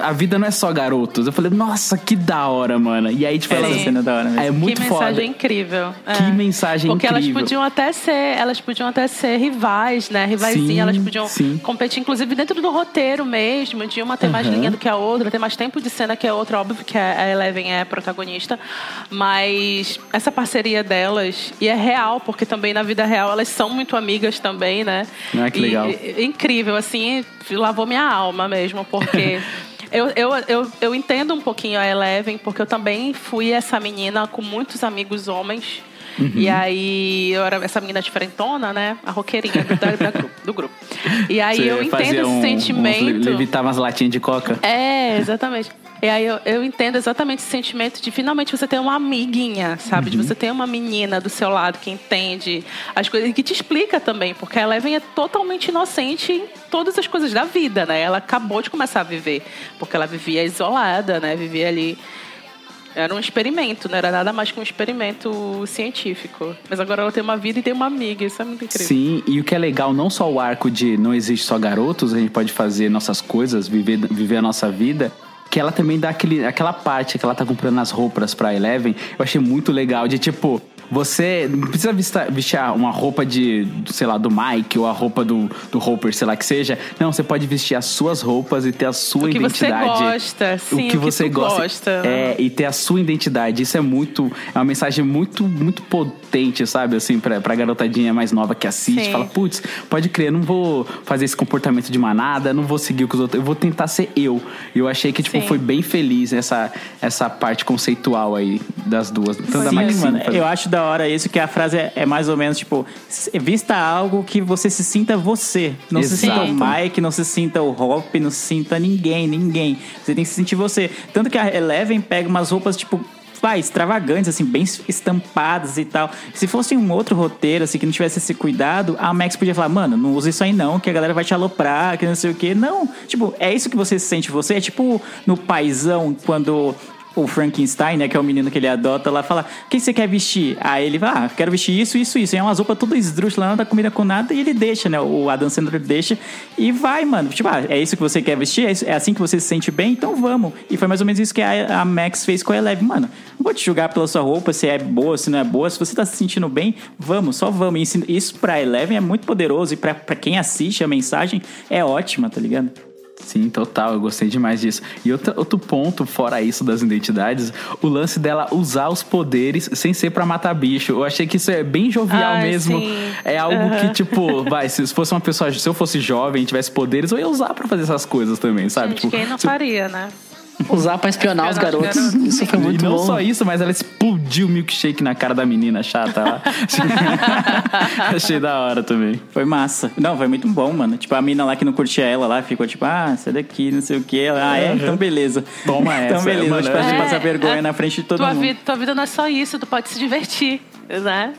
a vida não é só garotos. Eu falei, nossa, que da hora, mano. E aí, tipo, Essa elas. cena é da hora mesmo. É muito que foda. mensagem incrível. Que É. mensagem Porque incrível. elas podiam até ser, elas podiam até ser rivais, né? Rivaizinhas, Sim, elas podiam sim. competir, inclusive dentro do roteiro mesmo, de uma ter mais linha do que a outra, ter mais tempo de cena que a outra, óbvio que a Eleven é a protagonista. Mas essa parceria delas, e é real, porque também na vida real elas são muito amigas também, né? Ah, que legal. e- incrível, assim, lavou minha alma mesmo, porque. Eu, eu, eu, eu entendo um pouquinho a Eleven, porque eu também fui essa menina com muitos amigos homens. Uhum. E aí, eu era essa menina diferentona, né? A roqueirinha do, da- da grupo- do grupo. E aí, Você eu entendo fazia esse um- uns- sentimento. levitava umas latinhas de coca. É, exatamente. E aí eu, eu entendo exatamente esse sentimento de finalmente você ter uma amiguinha, sabe? Uhum. De você ter uma menina do seu lado que entende as coisas e que te explica também, porque a Eleven é totalmente inocente em todas as coisas da vida, né? Ela acabou de começar a viver, porque ela vivia isolada, né? Vivia ali. Era um experimento, não era nada mais que um experimento científico. Mas agora ela tem uma vida e tem uma amiga, isso é muito incrível. Sim, e o que é legal, não só o arco de não existe só garotos, a gente pode fazer nossas coisas, viver, viver a nossa vida. Que ela também dá aquele, aquela parte que ela tá comprando as roupas pra Eleven. Eu achei muito legal. De tipo, você não precisa vestir, vestir uma roupa de, sei lá, do Mike ou a roupa do, do Hopper, sei lá que seja. Não, você pode vestir as suas roupas e ter a sua O que você identidade. gosta, sim, o que o que você gosta. gosta. É, e ter a sua identidade. Isso é muito. É uma mensagem muito, muito potente, sabe? Assim, pra, pra garotadinha mais nova que assiste. Sim. Fala, putz, pode crer, não vou fazer esse comportamento de manada, não vou seguir o que os outros. Eu vou tentar ser eu. E eu achei que, tipo, Sim. foi bem feliz essa, essa parte conceitual aí das duas. Tanto da Sim, Maxine mano, eu acho da hora isso, que a frase é, é mais ou menos tipo: vista algo que você se sinta você. Não se sinta o Exato. Mike, não se sinta o Hop, não se sinta ninguém, ninguém. Você tem que se sentir você. Tanto que a Eleven pega umas roupas, tipo. Vai, extravagantes, assim, bem estampadas e tal. Se fosse um outro roteiro, assim, que não tivesse esse cuidado, a Max podia falar, mano, não usa isso aí não, que a galera vai te aloprar, que não sei o quê. Não, tipo, é isso que você se sente você. É tipo no paizão, quando o Frankenstein, né, que é o menino que ele adota, lá fala: O que você quer vestir? Aí ele vai, ah, quero vestir isso, isso, isso. E é umas roupas tudo esdrúxulas, nada combina com nada, e ele deixa, né? O Adam Sandler deixa e vai, mano. Tipo, ah, é isso que você quer vestir? É, é assim que você se sente bem? Então vamos. E foi mais ou menos isso que a, Max fez com a Eleven. Mano, não vou te julgar pela sua roupa, se é boa, se não é boa. Se você tá se sentindo bem, vamos, só vamos. E isso- pra Eleven é muito poderoso e pra, pra quem assiste a mensagem é ótima, tá ligado? Sim, total, eu gostei demais disso. E outro, outro ponto, fora isso das identidades, o lance dela usar os poderes sem ser pra matar bicho. Eu achei que isso é bem jovial Ai, mesmo. sim. É algo Aham. que, tipo, vai, se fosse uma pessoa, se eu fosse jovem e tivesse poderes, eu ia usar pra fazer essas coisas também, sabe? Gente, tipo, quem não se- faria, né? Usar pra espionar os garotos. Isso foi muito e não bom. só isso, mas ela explodiu o milkshake na cara da menina chata lá. Achei da hora também. Foi massa. Não, foi muito bom, mano. Tipo, a mina lá que não curtia ela lá ficou tipo, ah, sai daqui, não sei o quê. Ela, ah, é? Então beleza. Toma Então essa, beleza, mano. tipo, a gente É, passar vergonha é, na frente de todo tua mundo. Vida, tua vida não é só isso, tu pode se divertir, né?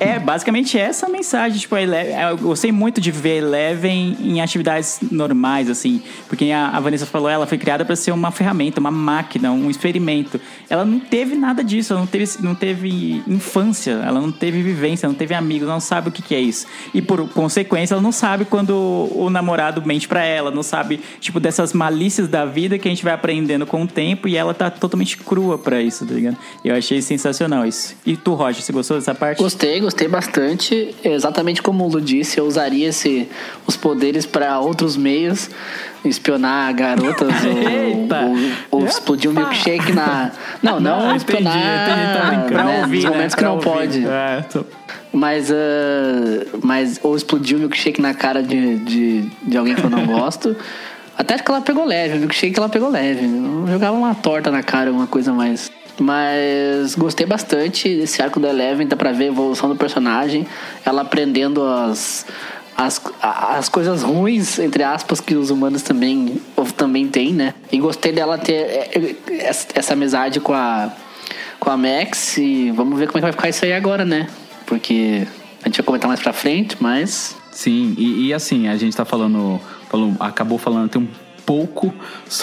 É, basicamente essa a mensagem. Tipo, a Eleven, eu gostei muito de ver Eleven em atividades normais, assim. Porque a, a Vanessa falou, ela foi criada para ser uma ferramenta, uma máquina, um experimento. Ela não teve nada disso, ela não teve, não teve infância, ela não teve vivência, não teve amigos, ela não sabe o que, que é isso. E por consequência, ela não sabe quando o namorado mente pra ela, não sabe, tipo, dessas malícias da vida que a gente vai aprendendo com o tempo e ela tá totalmente crua pra isso, tá ligado? Eu achei sensacional isso. E tu, Roger, você gostou dessa parte? Gostei, gostei bastante. Exatamente como o Lu disse, eu usaria esse, os poderes pra outros meios. Espionar garotas Eita! ou, ou, ou explodir um milkshake na. Não, não, Não, espionar. entendi, entendi, tá né, ouvir, nos né? momentos que Pra não ouvir. pode. É, tô- Mas, ah, mas ou explodir um milkshake na cara de, de, de alguém que eu não gosto. Até que ela pegou leve, o milkshake ela pegou leve. Eu jogava uma torta na cara, uma coisa mais. Mas gostei bastante desse arco da Eleven, dá pra ver a evolução do personagem, ela aprendendo as, as, as coisas ruins, entre aspas, que os humanos também, também têm, né? E gostei dela ter é, é, essa amizade com a, com a Max e vamos ver como é que vai ficar isso aí agora, né? Porque a gente vai comentar mais pra frente, mas Sim, e, e assim, a gente tá falando, falou- acabou falando tem um pouco,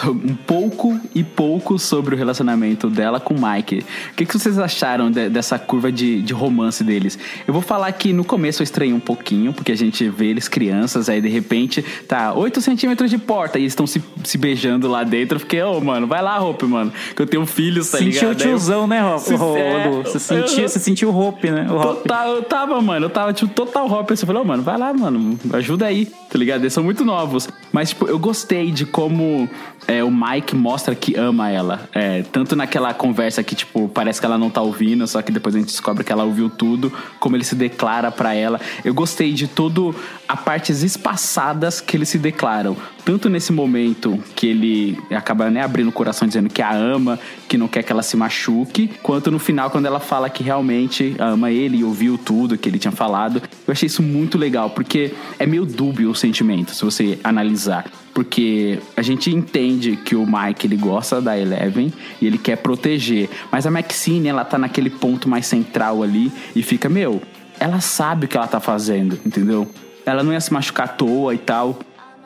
um pouco e pouco sobre o relacionamento dela com o Mike. O que, que vocês acharam de- dessa curva de, de romance deles? Eu vou falar que no começo eu estranhei um pouquinho, porque a gente vê eles crianças, aí de repente tá 8 centímetros de porta e eles estão se, se beijando lá dentro. Eu fiquei, ô, mano, vai lá, Hope, mano, que eu tenho filhos, tá sentiu ligado? o Daí eu- tiozão, né, Ro- Se- é? Você sentiu, você sentiu o Hope, né? O Hope. Total, eu tava, mano. Eu tava, tipo, total hop. Você falou, mano, vai lá, mano. Ajuda aí, tá ligado? Eles são muito novos. Mas, tipo, eu gostei de como é, o Mike mostra que ama ela. É, tanto naquela conversa que, tipo, parece que ela não tá ouvindo, só que depois a gente descobre que ela ouviu tudo, como ele se declara pra ela. Eu gostei de todo a partes espaçadas que eles se declaram. Tanto nesse momento que ele acaba né, abrindo o coração dizendo que a ama, que não quer que ela se machuque, quanto no final quando ela fala que realmente ama ele e ouviu tudo que ele tinha falado. Eu achei isso muito legal, porque é meio dúbio o sentimento, se você analisar. Porque a gente entende que o Mike ele gosta da Eleven e ele quer proteger. Mas a Maxine, ela tá naquele ponto mais central ali e fica, meu, ela sabe o que ela tá fazendo, entendeu? Ela não ia se machucar à toa e tal.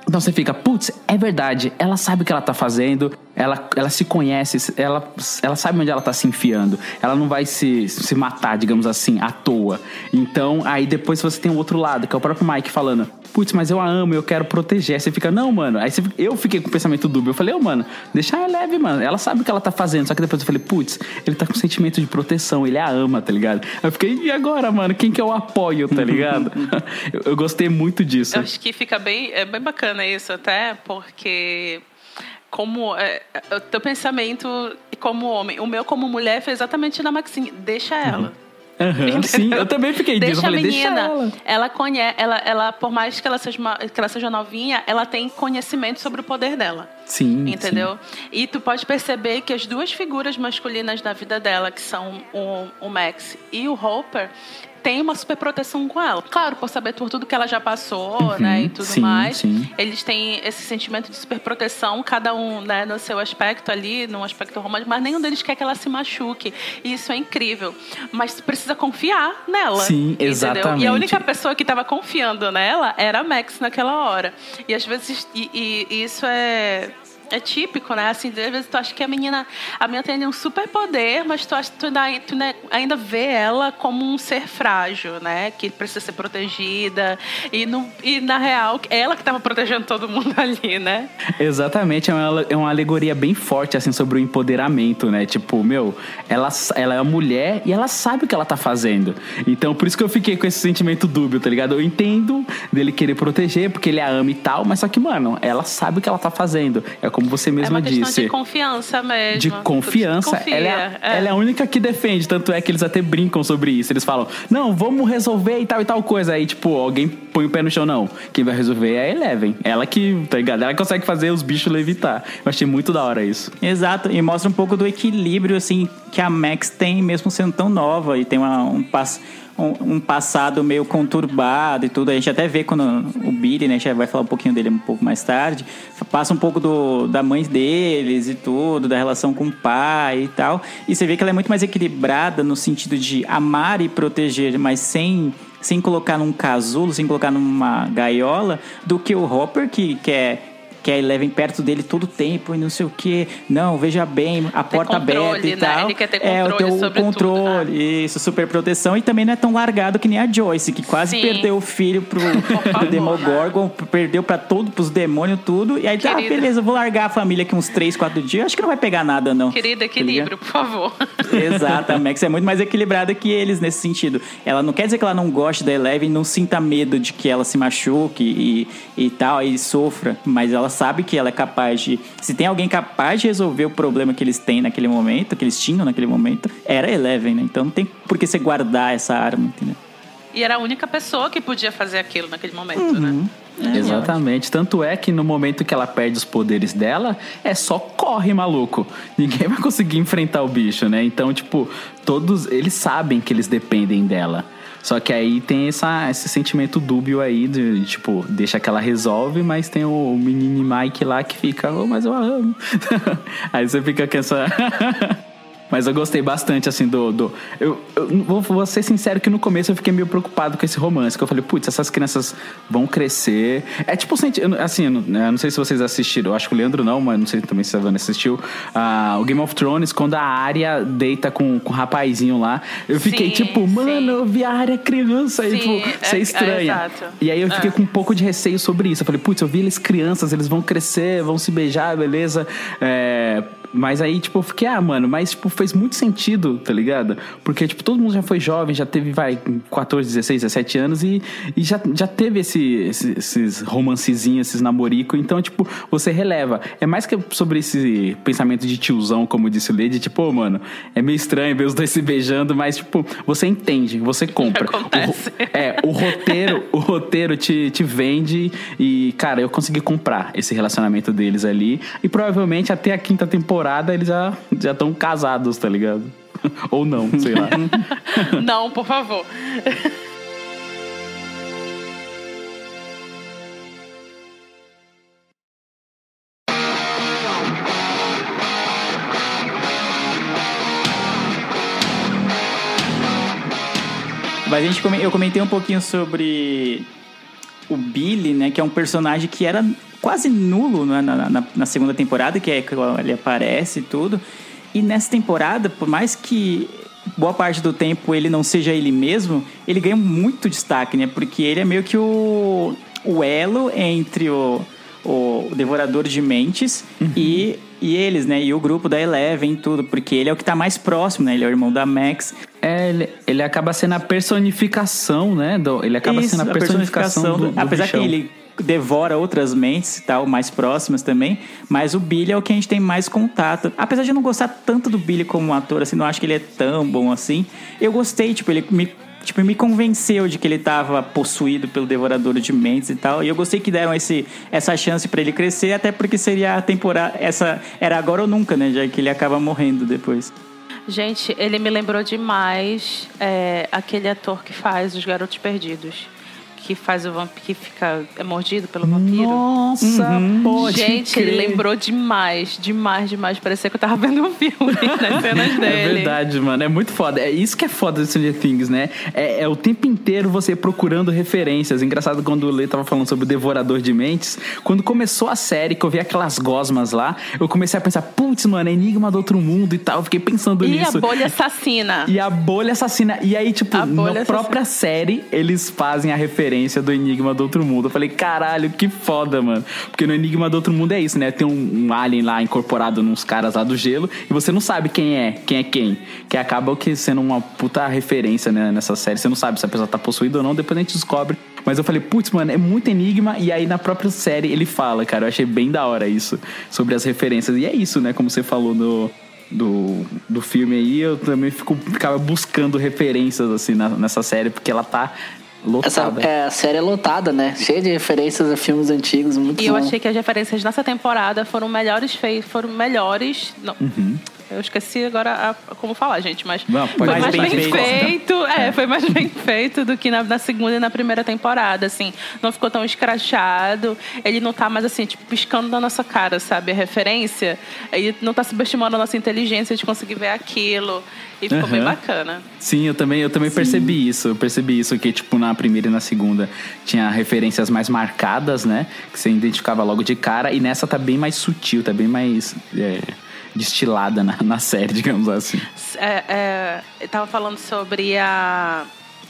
Então você fica, putz, é verdade, ela sabe o que ela tá fazendo, ela, ela se conhece, ela, ela sabe onde ela tá se enfiando, ela não vai se, se matar, digamos assim, à toa. Então, aí depois você tem o outro lado, que é o próprio Mike falando, putz, mas eu a amo, eu quero proteger. Aí você fica, não, mano. Aí você, eu fiquei com o pensamento dúbio. Eu falei, ô, oh, mano, deixa ela leve, mano. Ela sabe o que ela tá fazendo. Só que depois eu falei, putz, ele tá com sentimento de proteção, ele a ama, tá ligado? Aí eu fiquei, e agora, mano? Quem que eu apoio, tá ligado? eu, eu gostei muito disso. Eu acho que fica bem, é bem bacana isso, até porque como é, o teu pensamento como homem, o meu como mulher foi exatamente na Maxine, deixa ela. Uhum. Sim, eu também fiquei deixa disso. Eu falei, a menina, deixa ela. ela conhece, ela, ela, por mais que ela, seja uma, que ela seja novinha, ela tem conhecimento sobre o poder dela. Sim. Entendeu? Sim. E tu pode perceber que as duas figuras masculinas da vida dela, que são o, o Max e o Hopper, tem uma super proteção com ela. Claro, por saber por tudo que ela já passou, uhum, né, e tudo sim, mais. Sim. Eles têm esse sentimento de super proteção, cada um, né, no seu aspecto ali, num aspecto romântico, mas nenhum deles quer que ela se machuque. E isso é incrível. Mas tu precisa confiar nela. Sim, exatamente. Entendeu? E a única pessoa que estava confiando nela era a Max naquela hora. E às vezes, e, e, e isso é é típico, né? Assim, às vezes tu acha que a menina, a menina tem um super poder, mas tu, acha, tu, ainda, tu ainda vê ela como um ser frágil, né? Que precisa ser protegida. E, no, e na real, ela que estava protegendo todo mundo ali, né? Exatamente, é uma, é uma alegoria bem forte, assim, sobre o empoderamento, né? Tipo, meu, ela, ela é uma mulher e ela sabe o que ela tá fazendo. Então, por isso que eu fiquei com esse sentimento dúbio, tá ligado? Eu entendo dele querer proteger, porque ele a ama e tal, mas só que, mano, ela sabe o que ela tá fazendo. É como você mesma é uma disse. de confiança mesmo. De confiança. Ela é, é. ela é, a única que defende, tanto é que eles até brincam sobre isso. Eles falam, não, vamos resolver e tal e tal coisa. Aí, tipo, alguém põe o pé no chão, não. Quem vai resolver é a Eleven. Ela que, tá ligado? Ela consegue fazer os bichos levitar. Eu achei muito da hora isso. Exato, e mostra um pouco do equilíbrio, assim, que a Max tem, mesmo sendo tão nova, e tem uma, um passo um, um, passado meio conturbado e tudo. A gente até vê quando o Billy, né? A gente vai falar um pouquinho dele um pouco mais tarde. Passa um pouco do, da mãe deles e tudo, da relação com o pai e tal. E você vê que ela é muito mais equilibrada no sentido de amar e proteger, mas sem sem colocar num casulo, sem colocar numa gaiola, do que o Hopper, que quer que a Eleven perto dele todo o tempo e não sei o que. Não, veja bem, a porta aberta e né? tal. Ele quer ter controle é, o teu sobre controle, tudo, né? isso, super proteção. E também não é tão largado que nem a Joyce, que quase Sim. perdeu o filho pro, pro Demogorgon, perdeu pra todo, pros demônios, tudo. E aí tá, Querida. beleza, vou largar a família aqui uns 3, 4 dias. Acho que não vai pegar nada, não. Querida, Tá equilíbrio, por favor. Exato, a Max é muito mais equilibrada que eles nesse sentido. Ela não quer dizer que ela não goste da Eleven, não sinta medo de que ela se machuque e, e tal, e sofra, mas ela sabe que ela é capaz de. Se tem alguém capaz de resolver o problema que eles têm naquele momento, que eles tinham naquele momento, era Eleven, né? Então não tem por que você guardar essa arma, entendeu? E era a única pessoa que podia fazer aquilo naquele momento, Uhum. né? Exatamente. Tanto é que no momento que ela perde os poderes dela, é só corre, maluco. Ninguém vai conseguir enfrentar o bicho, né? Então, tipo, todos eles sabem que eles dependem dela. Só que aí tem essa, esse sentimento dúbio aí de, tipo, deixa que ela resolve, mas tem o, o menino Mike lá que fica, oh, mas eu amo. aí você fica com essa. Mas eu gostei bastante, assim, do. do eu, eu vou, vou ser sincero que no começo eu fiquei meio preocupado com esse romance. Que eu falei, putz, essas crianças vão crescer. É tipo, senti- eu não- assim, eu não, eu não sei se vocês assistiram. Eu acho que o Leandro não, mas não sei também se a Vanessa assistiu. Ah, o Game of Thrones, quando a Arya deita com, com o rapazinho lá. Eu fiquei Sim, tipo, mano, sim. eu vi a Arya criança. E, Sim, tipo, é- você é, estranha. exato. E aí eu fiquei É. com um pouco de receio sobre isso. Eu falei, putz, eu vi eles crianças, eles vão crescer, vão se beijar, beleza. É, Mas aí, tipo, eu fiquei, ah, mano, mas, tipo, fez muito sentido, tá ligado? Porque, tipo, todo mundo já foi jovem, já teve, vai, 14, 16, 17 anos e, e já, já teve esse, esse- esses romancezinhos, esses namorico. Então, tipo, você releva. É mais que sobre esse pensamento de tiozão, como disse o Lady, tipo, ô, mano, é meio estranho ver os dois se beijando, mas, tipo, você entende, você compra. Acontece. O é, o roteiro, o roteiro te, te vende e, cara, eu consegui comprar esse relacionamento deles ali. E provavelmente até a quinta temporada eles já já estão casados, tá ligado? Ou não, sei lá. Não, por favor. Mas a gente, eu comentei um pouquinho sobre o Billy, né? Que é um personagem que era quase nulo né, na, na- na segunda temporada, que é quando ele aparece e tudo. E nessa temporada, por mais que boa parte do tempo ele não seja ele mesmo, ele ganha muito destaque, né? Porque ele é meio que o, o elo entre o, o Devorador de Mentes e, e eles, né? E o grupo da Eleven e tudo, porque ele é o que tá mais próximo, né? Ele é o irmão da Max. É, ele, ele acaba sendo a personificação, né? do- ele acaba Isso, sendo a personificação, do, do Apesar que ele devora outras mentes e tal, mais próximas também, mas o Billy é o que a gente tem mais contato. Apesar de eu não gostar tanto do Billy como ator, assim, não acho que ele é tão bom assim. Eu gostei, tipo, ele me, tipo, me convenceu de que ele tava possuído pelo devorador de mentes e tal. E eu gostei que deram esse, essa chance pra ele crescer, até porque seria a temporada. Essa era agora ou nunca, né? Já que ele acaba morrendo depois. Gente, ele me lembrou demais é, aquele ator que faz Os Garotos Perdidos. Que faz o vampiro que fica é mordido pelo vampiro. Nossa, pode Gente, crer. ele lembrou demais, demais, demais. Parecia que eu tava vendo um filme nas cenas dele. É verdade, mano. É muito foda. É isso que é foda de Stranger Things, né? É, é o tempo inteiro você procurando referências. Engraçado quando o Lê tava falando sobre o Devorador de Mentes. Quando começou a série, que eu vi aquelas gosmas lá, eu comecei a pensar, putz, mano, é enigma do outro mundo e tal. Eu fiquei pensando E nisso. a bolha assassina. E a bolha assassina. E aí, tipo, na assassina. própria série, eles fazem a referência do Enigma do Outro Mundo. Eu falei, caralho, que foda, mano. Porque no Enigma do Outro Mundo é isso, né? Tem um, um alien lá incorporado nos caras lá do gelo e você não sabe quem é, quem é quem. Que acaba que sendo uma puta referência, né, nessa série. Você não sabe se a pessoa tá possuída ou não, depois a gente descobre. Mas eu falei, putz, mano, é muito enigma. E aí na própria série ele fala, cara. Eu achei bem da hora isso, sobre as referências. E é isso, né? Como você falou no, do, do filme aí, eu também fico, ficava buscando referências assim na- nessa série, porque ela tá Essa lotada. é, a série é lotada, né? Cheia de referências a filmes antigos, muito E eu bom. achei que as referências nessa temporada foram melhores feitas, foram melhores. Não, Eu esqueci agora a- como falar, gente, mas Não, foi mais mais bem bem, feito. feito. É, foi mais bem feito do que na, na segunda e na primeira temporada, assim. Não ficou tão escrachado. Ele não tá mais assim, tipo, piscando na nossa cara, sabe? A referência. Ele não tá subestimando a nossa inteligência de conseguir ver aquilo. E ficou bem Aham. bacana. Sim, eu também, eu também percebi isso. Eu percebi isso que, tipo, na primeira e na segunda tinha referências mais marcadas, né? Que você identificava logo de cara. E nessa tá bem mais sutil, tá bem mais é, destilada na, na série, digamos assim. É, é, eu tava falando sobre a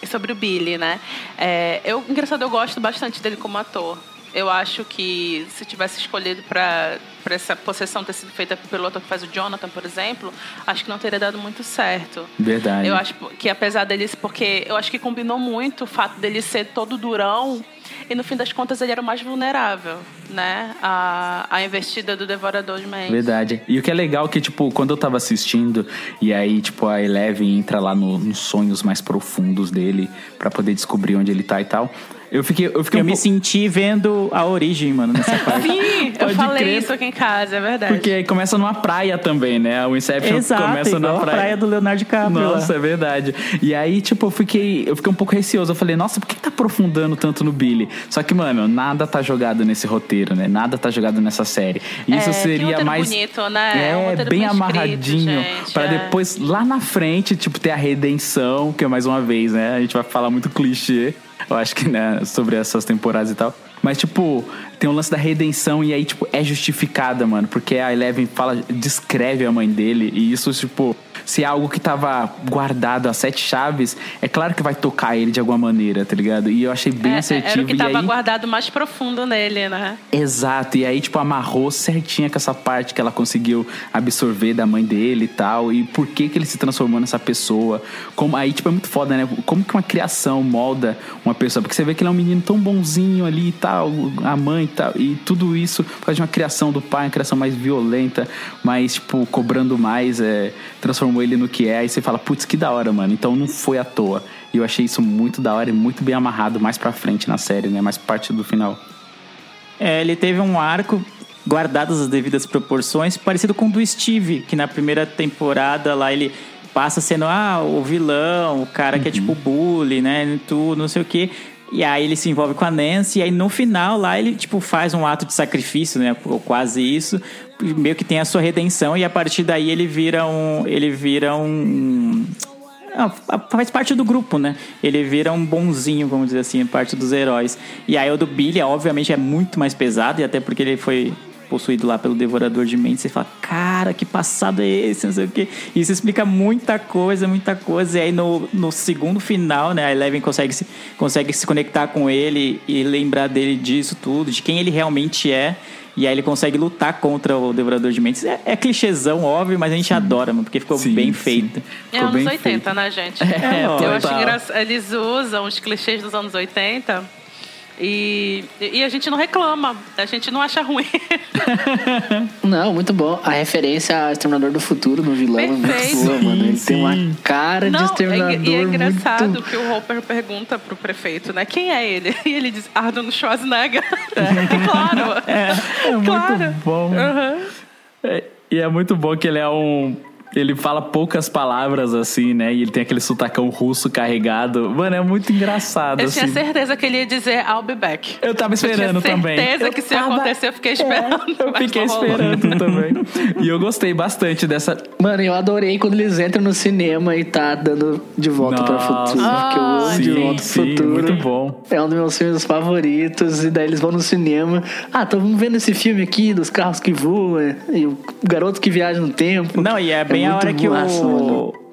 sobre o Billy, né? É, eu, engraçado, eu gosto bastante dele como ator. Eu acho que se tivesse escolhido para essa possessão ter sido feita pelo ator que faz o Jonathan, por exemplo, acho que não teria dado muito certo. Verdade. Eu acho que apesar dele, porque eu acho que combinou muito o fato dele ser todo durão e no fim das contas ele era o mais vulnerável, né? A, a investida do devorador de mentes. Verdade. E o que é legal é que, tipo, quando eu tava assistindo, e aí, tipo, a Eleven entra lá no- nos sonhos mais profundos dele pra poder descobrir onde ele tá e tal. Eu fiquei, eu fiquei Eu um me pouco- senti vendo a origem, mano, nessa parte. Sim, eu falei crer. isso aqui em casa, é verdade. Porque aí começa numa praia também, né? O Inception Exato, começa na a praia. praia do Leonardo DiCaprio. lá. Nossa, é verdade. E aí, tipo, eu fiquei, eu fiquei um pouco receoso. Eu falei, nossa, por que tá aprofundando tanto no Billy? Só que, mano, nada tá jogado nesse roteiro, né? Nada tá jogado nessa série. Isso É, seria mais. bonito, né? É bem amarradinho. pra é. depois, lá na frente, tipo, ter a redenção, que é mais uma vez, né? A gente vai falar muito clichê. Eu acho que, né, sobre essas temporadas e tal. Mas, tipo, tem o lance da redenção e aí, tipo, é justificada, mano. Porque a Eleven fala, descreve a mãe dele. E isso, tipo, se é algo que tava guardado a sete chaves, é claro que vai tocar ele de alguma maneira, tá ligado? E eu achei bem É, assertivo. era o que tava aí, guardado mais profundo nele, né? Exato, e aí, tipo, amarrou certinho com essa parte que ela conseguiu absorver da mãe dele e tal, e por que que ele se transformou nessa pessoa. Como, aí, tipo, é muito foda, né? Como que uma criação molda uma pessoa? Porque você vê que ele é um menino tão bonzinho ali e tal, a mãe e tal, e tudo isso por causa de uma criação do pai, uma criação mais violenta, mais, tipo, cobrando mais, é, transformou ele no que é, aí você fala, putz, que da hora, mano. Então não foi à toa. E eu achei isso muito da hora e muito bem amarrado mais pra frente na série, né? Mais parte do final. É, ele teve um arco guardadas as devidas proporções, parecido com o do Steve, que na primeira temporada lá ele passa sendo ah, o vilão, o cara que é tipo bully, né, tudo, não sei o quê. E aí ele se envolve com a Nancy, e aí no final lá ele tipo faz um ato de sacrifício, né, ou quase isso, meio que tem a sua redenção e a partir daí ele vira um ele vira um faz parte do grupo, né? Ele vira um bonzinho, vamos dizer assim, parte dos heróis. E aí o do Billy, obviamente, é muito mais pesado, e até porque ele foi possuído lá pelo Devorador de Mentes, você fala, cara, que passado é esse, não sei o quê. Isso explica muita coisa, muita coisa. E aí no, no segundo final, né, a Eleven consegue se, consegue se conectar com ele e lembrar dele disso tudo, de quem ele realmente é. E aí ele consegue lutar contra o Devorador de Mentes. É, é clichêzão, óbvio, mas a gente adora, mano, porque ficou Sim, bem sim. feito. É Ficou anos bem 80, feito. né, gente? É, eu acho engraçado. Eles usam os clichês dos anos 80 e, e a gente não reclama, a gente não acha ruim. Não, muito bom. A referência ao Exterminador do Futuro no vilão é muito Perfeito. boa, mano. Ele tem uma cara de Não, Exterminador é, e é engraçado muito... que o Hopper pergunta pro prefeito, né? Quem é ele? E ele diz Arnold Schwarzenegger. claro. É muito claro. bom. Aham. É, e é muito bom que ele é um. Ele fala poucas palavras assim, né? E ele tem aquele sotacão russo carregado. Mano, é muito engraçado. Eu assim. tinha certeza que ele ia dizer I'll be back. Eu tava esperando eu tinha também. certeza Eu que isso ia tava- acontecer, eu fiquei esperando. Eu mas fiquei esperando também. E eu gostei bastante dessa. Mano, eu adorei quando eles entram no cinema e tá dando De Volta para o Nossa. Futuro. porque eu amo De Volta para o sim, Futuro. muito bom. É um dos meus filmes favoritos. E daí eles vão no cinema. Ah, estamos vendo esse filme aqui dos carros que voam. E o garoto que viaja no tempo. Não, e é bem a muito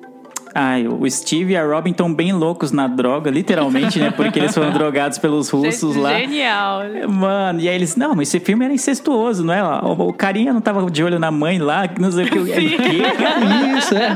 Ai, o Steve e a Robin estão bem loucos na droga, literalmente, né? Porque eles foram drogados pelos russos Gente, lá. Genial. Mano, e aí eles, não, mas esse filme era incestuoso, não é? O, o carinha não tava de olho na mãe lá, que não sei o que. É, o quê? Isso, é.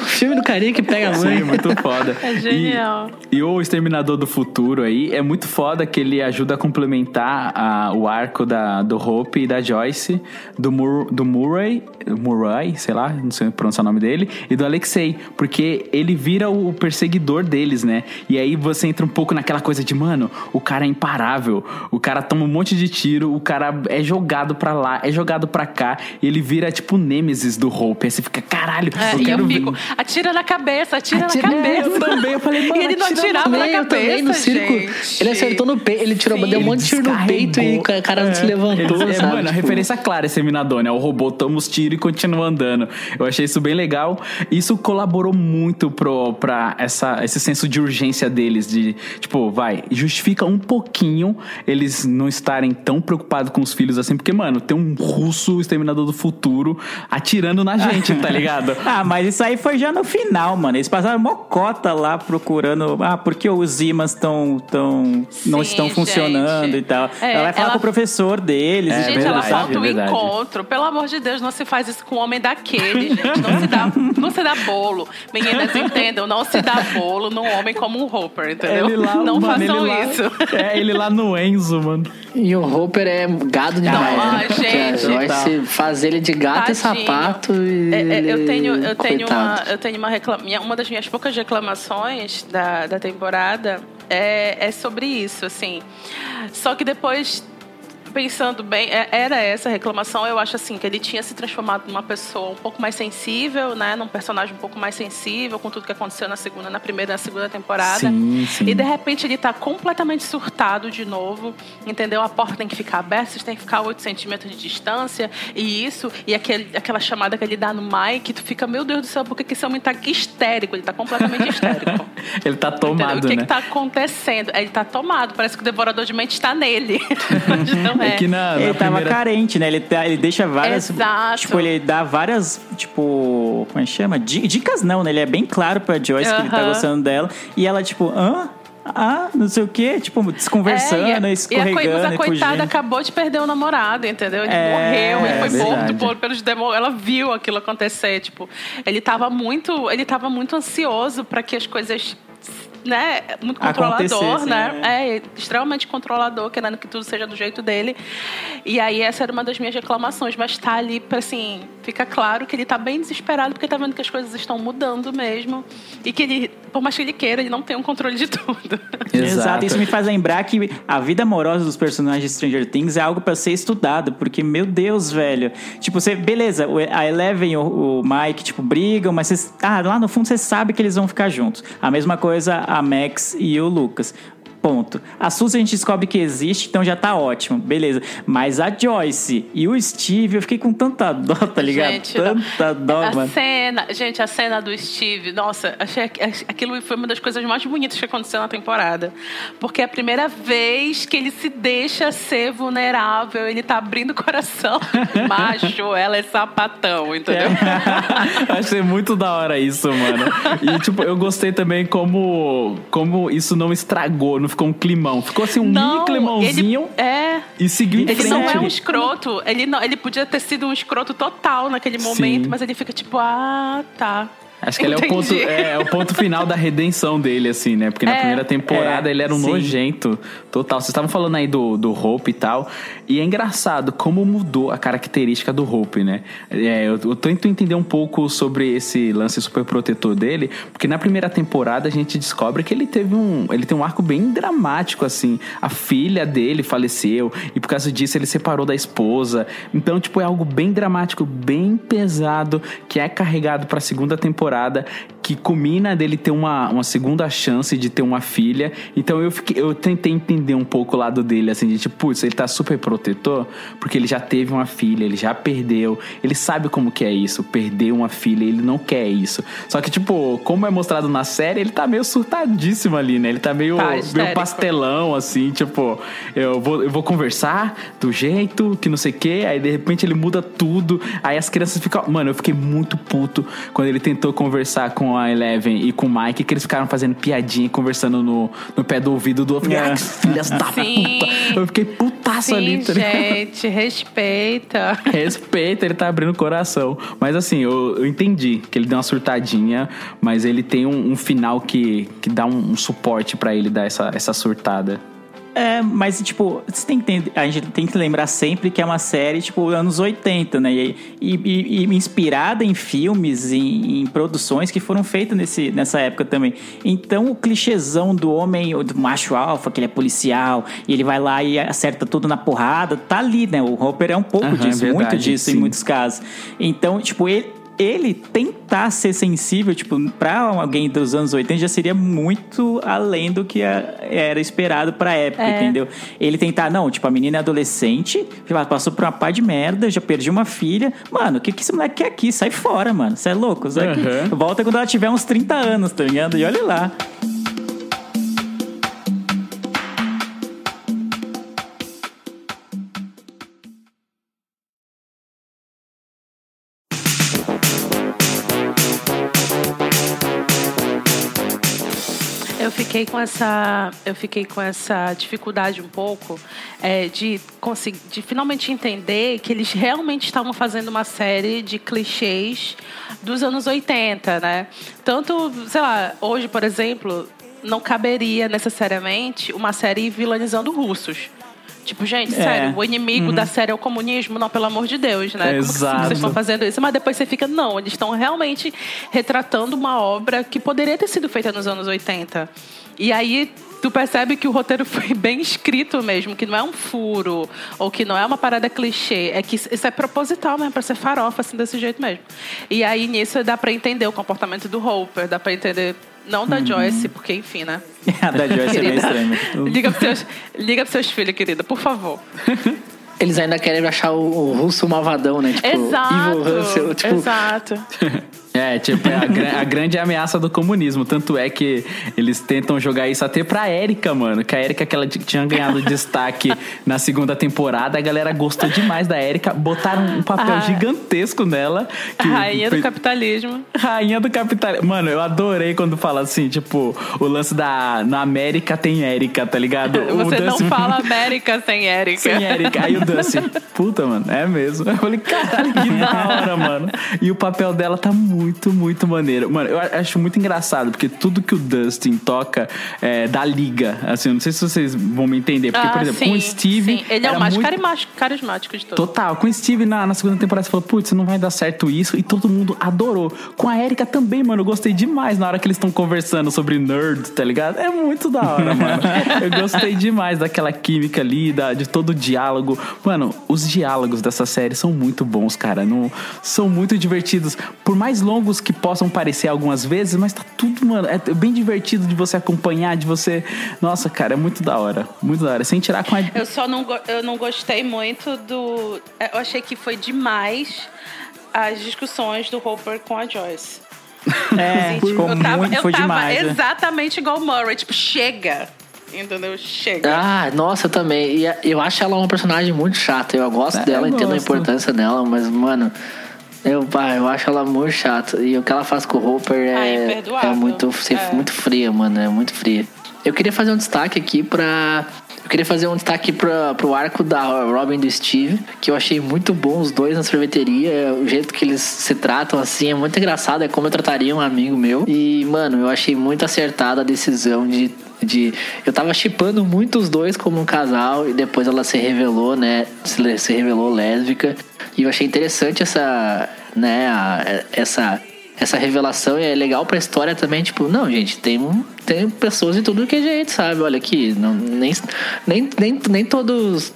O filme do carinha que pega a mãe. Sim, muito foda. É genial. E, e o Exterminador do Futuro aí é muito foda que ele ajuda a complementar a- o arco da, do Hope e da Joyce, do, Mur, do Murray, Murray, sei lá, não sei pronunciar o nome dele, e do Alexei, porque ele vira o perseguidor deles, né? E aí você entra um pouco naquela coisa de, mano, o cara é imparável, o cara toma um monte de tiro, o cara é jogado pra lá, é jogado pra cá, e ele vira tipo o Nêmesis do Hope. Aí você fica, caralho, É, eu e quero eu ver. fico, atira na cabeça, atira, Atira- na cabeça. Eu também, eu falei, mano, e ele não atira atirava na eu cabeça, também, no circo. gente. Ele acertou no peito, ele tirou, Sim. deu um monte de tiro no peito e o ca- cara não se levantou, Ele- é, sabe? mano, a Tipo, referência clara esse Minador, né? O robô toma os tiros e continua andando. Eu achei isso bem legal. Isso colaborou muito pro, pra essa, esse senso de urgência deles. De, tipo, vai, justifica um pouquinho eles não estarem tão preocupados com os filhos assim. Porque, mano, tem um russo exterminador do futuro atirando na gente, tá ligado? Ah, mas isso aí foi já no final, mano. Eles passaram mocota lá procurando. Ah, porque os imãs estão tão, não estão funcionando gente. e tal. É, ela vai falar ela- com o professor deles. É e Gente, tudo, ela verdade, falta é um verdade. encontro. Pelo amor de Deus, não se faz isso com um homem daquele, gente. Não se dá, não se dá bolo. Meninas, entendam, não se dá bolo num homem como um Hopper, entendeu? Ele lá, não mano, façam ele lá- isso. É, ele lá no Enzo, mano. E o Hopper é gado demais. Não, né? gente, Vai tá. se fazer ele de gato e Tadinho. sapato e. É, é, eu tenho, eu tenho uma, eu tenho uma reclama, minha- uma das minhas poucas reclamações da, da temporada é, é sobre isso, assim. Só que depois pensando bem, é- era essa a reclamação. Eu acho assim que ele tinha se transformado numa pessoa um pouco mais sensível, né? Num personagem um pouco mais sensível com tudo que aconteceu na segunda, na primeira na segunda temporada. Sim, sim. E de repente ele tá completamente surtado de novo, entendeu? A porta tem que ficar aberta, vocês têm que ficar a 8 centímetros de distância, e isso, e aquele, aquela chamada que ele dá no Mike, tu fica, meu Deus do céu, por que esse homem tá aqui histérico? Ele tá completamente histérico. Ele tá Entendeu? tomado, o que né? que tá acontecendo? Ele tá tomado, parece que o devorador de mente está nele. Não É que na, na Ele tava primeira... carente, né? Ele, tá- ele deixa várias. Exato. Tipo, ele dá várias. Tipo. Como é que chama? Di- Dicas não, né? Ele é bem claro pra Joyce que ele tá gostando dela. E ela, tipo, hã? Ah, não sei o quê. Tipo, desconversando, É, e a- e a, coi- escorregando mas e, a coitada fugindo. acabou de perder o namorado, entendeu? Ele É, morreu, ele é foi verdade. morto por, pelos demônios. Ela viu aquilo acontecer, tipo, ele tava muito, ele tava muito ansioso para que as coisas né, muito controlador, né? né? É, extremamente controlador, querendo que tudo seja do jeito dele. E aí essa era uma das minhas reclamações, mas tá ali pra assim, fica claro que ele tá bem desesperado porque tá vendo que as coisas estão mudando mesmo e que ele, por mais que ele queira, ele não tem um controle de tudo. Exato. Isso me faz lembrar que a vida amorosa dos personagens de Stranger Things é algo pra ser estudado, porque, meu Deus, velho. Tipo, você, beleza, o- a Eleven e o, o Mike, tipo, brigam, mas vocês, ah, lá no fundo você sabe que eles vão ficar juntos. A mesma coisa a Max e o Lucas. Ponto. A Suzy a gente descobre que existe, então já tá ótimo, beleza. Mas a Joyce e o Steve, eu fiquei com tanta dó, tá ligado? Gente, não. tanta dó, a mano. cena, gente, a cena do Steve, nossa, achei aqu- aquilo foi uma das coisas mais bonitas que aconteceu na temporada. Porque é a primeira vez que ele se deixa ser vulnerável, ele tá abrindo o coração. Macho, ela é sapatão, entendeu? Achei muito da hora isso, mano. E, tipo, eu gostei também como, como isso não estragou, não ficou um climão. Ficou assim um mini climãozinho ele, é. e seguiu em Ele frente. não é um escroto. Ele, não, ele podia ter sido um escroto total naquele momento, Sim. mas ele fica tipo, ah, tá. Acho que ele é o, ponto, é, é o ponto final da redenção dele, assim, né? Porque na É, primeira temporada é, ele era um sim. nojento total. Vocês estavam falando aí do, do Hope e tal. E é engraçado como mudou a característica do Hope, né? É, eu, eu tento entender um pouco sobre esse lance super protetor dele, porque na primeira temporada a gente descobre que ele teve um. Ele tem um arco bem dramático, assim. A filha dele faleceu, e por causa disso ele separou da esposa. Então, tipo, é algo bem dramático, bem pesado, que é carregado pra segunda temporada, que culmina dele ter uma, uma segunda chance de ter uma filha. Então eu, fiquei, eu tentei entender um pouco o lado dele, assim, de tipo, putz, ele tá super protetor, porque ele já teve uma filha, ele já perdeu, ele sabe como que é isso, perder uma filha, ele não quer isso. Só que, tipo, como é mostrado na série, ele tá meio surtadíssimo ali, né? Ele tá meio, Tá, meio pastelão, assim, tipo, eu vou, eu vou conversar do jeito que não sei o que, aí de repente ele muda tudo, aí as crianças ficam. Mano, eu fiquei muito puto quando ele tentou conversar com a Eleven e com o Mike, que eles ficaram fazendo piadinha, e conversando no, no pé do ouvido do outro. É. "Ah, filhas da Sim. puta. Eu fiquei putaço ali, Sim, tá ligado? gente, respeita. Respeita, ele tá abrindo o coração. Mas assim, eu, eu entendi que ele deu uma surtadinha, mas ele tem um, um final que, que dá um, um suporte pra ele dar essa, essa surtada. É, mas, tipo, você tem que entender- a gente tem que lembrar sempre que é uma série, tipo, anos 80, né? E, e- e- inspirada em filmes, em, em produções que foram feitas nesse, nessa época também. Então, o clichêzão do homem, do macho alfa, que ele é policial, e ele vai lá e acerta tudo na porrada, tá ali, né? O Hopper é um pouco Aham, disso, verdade, muito disso em sim. muitos casos. Então, tipo, ele ele tentar ser sensível, tipo, pra alguém dos anos 80 já seria muito além do que era esperado pra época, É. entendeu? Ele tentar, não, tipo, a menina é adolescente, já passou por uma pá de merda, já perdi uma filha. Mano, o que, que esse moleque quer aqui? Sai fora, mano. Você é louco? Sai. Aham. Volta quando ela tiver uns 30 anos, tá ligado? E olha lá. Fiquei com essa, eu fiquei com essa dificuldade um pouco é, de conseguir, de finalmente entender que eles realmente estavam fazendo uma série de clichês dos anos 80, né? Tanto, sei lá, hoje, por exemplo, não caberia necessariamente uma série vilanizando russos. Tipo, gente, É. sério, o inimigo da série é o comunismo? Não, pelo amor de Deus, né? Como que Exato. vocês estão fazendo isso? Mas depois você fica, não, eles estão realmente retratando uma obra que poderia ter sido feita nos anos 80. E aí tu percebe que o roteiro foi bem escrito mesmo, que não é um furo, ou que não é uma parada clichê, é que isso é proposital mesmo, pra ser farofa, assim, desse jeito mesmo. E aí nisso dá pra entender o comportamento do Hopper, dá pra entender. Não da Joyce, porque enfim, né? A da Joyce é meio estranha. Liga pros seus, liga pros seus filhos, querida, por favor. Eles ainda querem achar o, o russo malvadão, né? Tipo, Exato. Evil Russell. Tipo, Exato. É, tipo, é a, gra- a grande ameaça do comunismo. Tanto é que eles tentam jogar isso até pra Erika, mano. Que a Erika, que ela tinha ganhado destaque na segunda temporada, a galera gostou demais da Erika. Botaram um papel Ah. gigantesco nela. que Rainha do fez- capitalismo. Rainha do capitalismo. Mano, eu adorei quando fala assim, tipo, o lance da. Na América tem Érica, tá ligado? O Você não Dustin- fala América sem Érica. Sem Érica. Aí o Dustin, puta, mano, é mesmo. Eu falei, caralho, que da hora, mano. E o papel dela tá muito, muito maneiro. Mano, eu acho muito engraçado, porque tudo que o Dustin toca é, da liga. Assim, eu não sei se vocês vão me entender. Porque, Ah, por exemplo, sim, com o Steve. sim. Ele é o mais muito... carismático de todos. Total, com o Steve na, na segunda temporada você falou, putz, não vai dar certo isso, e todo mundo adorou. Com a Erika também, mano, eu gostei demais na hora que eles estão conversando sobre nerd, tá ligado? É muito da hora, mano. Eu gostei demais daquela química ali, da, de todo o diálogo. Mano, os diálogos dessa série são muito bons, cara. Não, são muito divertidos. Por mais longos que possam parecer algumas vezes, mas tá tudo, mano, é bem divertido de você acompanhar, de você. Nossa, cara, é muito da hora. Muito da hora. Sem tirar com a. Eu só não, go- eu não gostei muito do. é, Eu achei que foi demais as discussões do Hopper com a Joyce. É, Assim, ficou eu tava, muito, eu foi tava demais. né? exatamente igual o Murray, tipo, chega. Entendeu? Chega. Ah, nossa, eu também. E eu acho ela uma personagem muito chata. Eu gosto É, dela, eu entendo a gosto. importância dela, mas, mano, eu, pá, eu acho ela muito chata. E o que ela faz com o Hopper Ah, é, é muito, É. muito fria, mano. É muito fria. Eu queria fazer um destaque aqui pra. Eu queria fazer um destaque pra, pro arco da Robin do Steve, que eu achei muito bom os dois na sorveteria. O jeito que eles se tratam assim é muito engraçado. É como eu trataria um amigo meu. E, mano, eu achei muito acertada a decisão de. de eu tava chipando muito os dois como um casal e depois ela se revelou, né? Se, se revelou lésbica. E eu achei interessante essa. né? a- essa essa revelação e é legal pra história também, tipo, não, gente, tem, tem pessoas de tudo que é jeito, sabe? Olha aqui, não, nem, nem, nem, nem todos.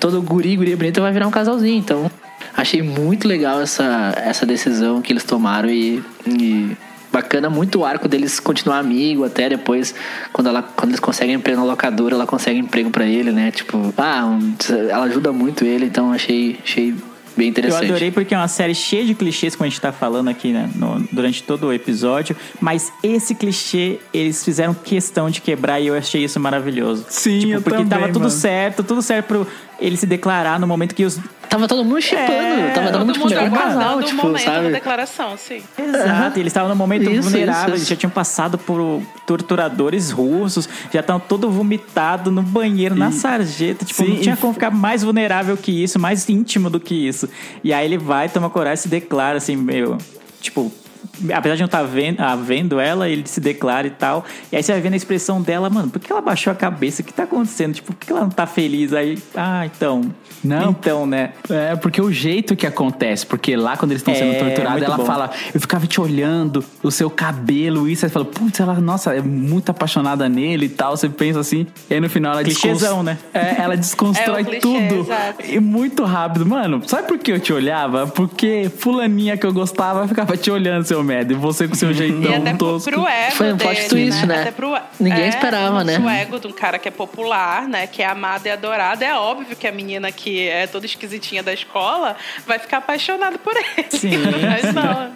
Todo guri, guria bonita vai virar um casalzinho, então. Achei muito legal essa, essa decisão que eles tomaram e, e bacana muito o arco deles continuar amigo até depois quando ela quando eles conseguem emprego na locadora ela consegue emprego pra ele né tipo ah um- ela ajuda muito ele então achei achei bem Eu interessante adorei porque é uma série cheia de clichês, como a gente tá falando aqui né, no- durante todo o episódio. Mas esse clichê, eles fizeram questão de quebrar e eu achei isso maravilhoso. Sim, tipo, eu porque também, tava tudo mano. certo, tudo certo pro ele se declarar no momento que os. Tava todo mundo chipando, É, tava todo Todo mundo tipo, mundo casal, tipo, momento da sabe? declaração, sim. Exato, eles estavam no momento Isso, vulnerável, isso, eles já tinham passado por torturadores russos, já estavam todo vomitado no banheiro, na sarjeta. Tipo, Sim, não tinha e- como ficar mais vulnerável que isso, mais íntimo do que isso. E aí ele vai, toma coragem, se declara assim, meio. Tipo. Apesar de não estar vendo, ah, vendo ela, ele se declara e tal. E aí você vai vendo a expressão dela, mano, por que ela baixou a cabeça? O que tá acontecendo? Tipo, por que ela não tá feliz? Aí, ah, então. Não. Então, né? É, porque o jeito que acontece, porque lá quando eles estão sendo É, torturados, muito ela bom. fala, eu ficava te olhando, o seu cabelo, isso, aí você fala, putz, ela, nossa, é muito apaixonada nele e tal, você pensa assim, e aí no final ela Clichêzão, né? É, ela desconstrói É clichê, tudo. exato. E muito rápido. Mano, sabe por que eu te olhava? Porque fulaninha que eu gostava ficava te olhando, seu merda, e você com seu jeitão E até tosco. pro ego Foi um plot twist, né? Até pro, Ninguém é, esperava, né? O ego de um cara que é popular, né? Que é amado e adorado. É óbvio que a menina que é toda esquisitinha da escola vai ficar apaixonada por ele. Sim, Mas não.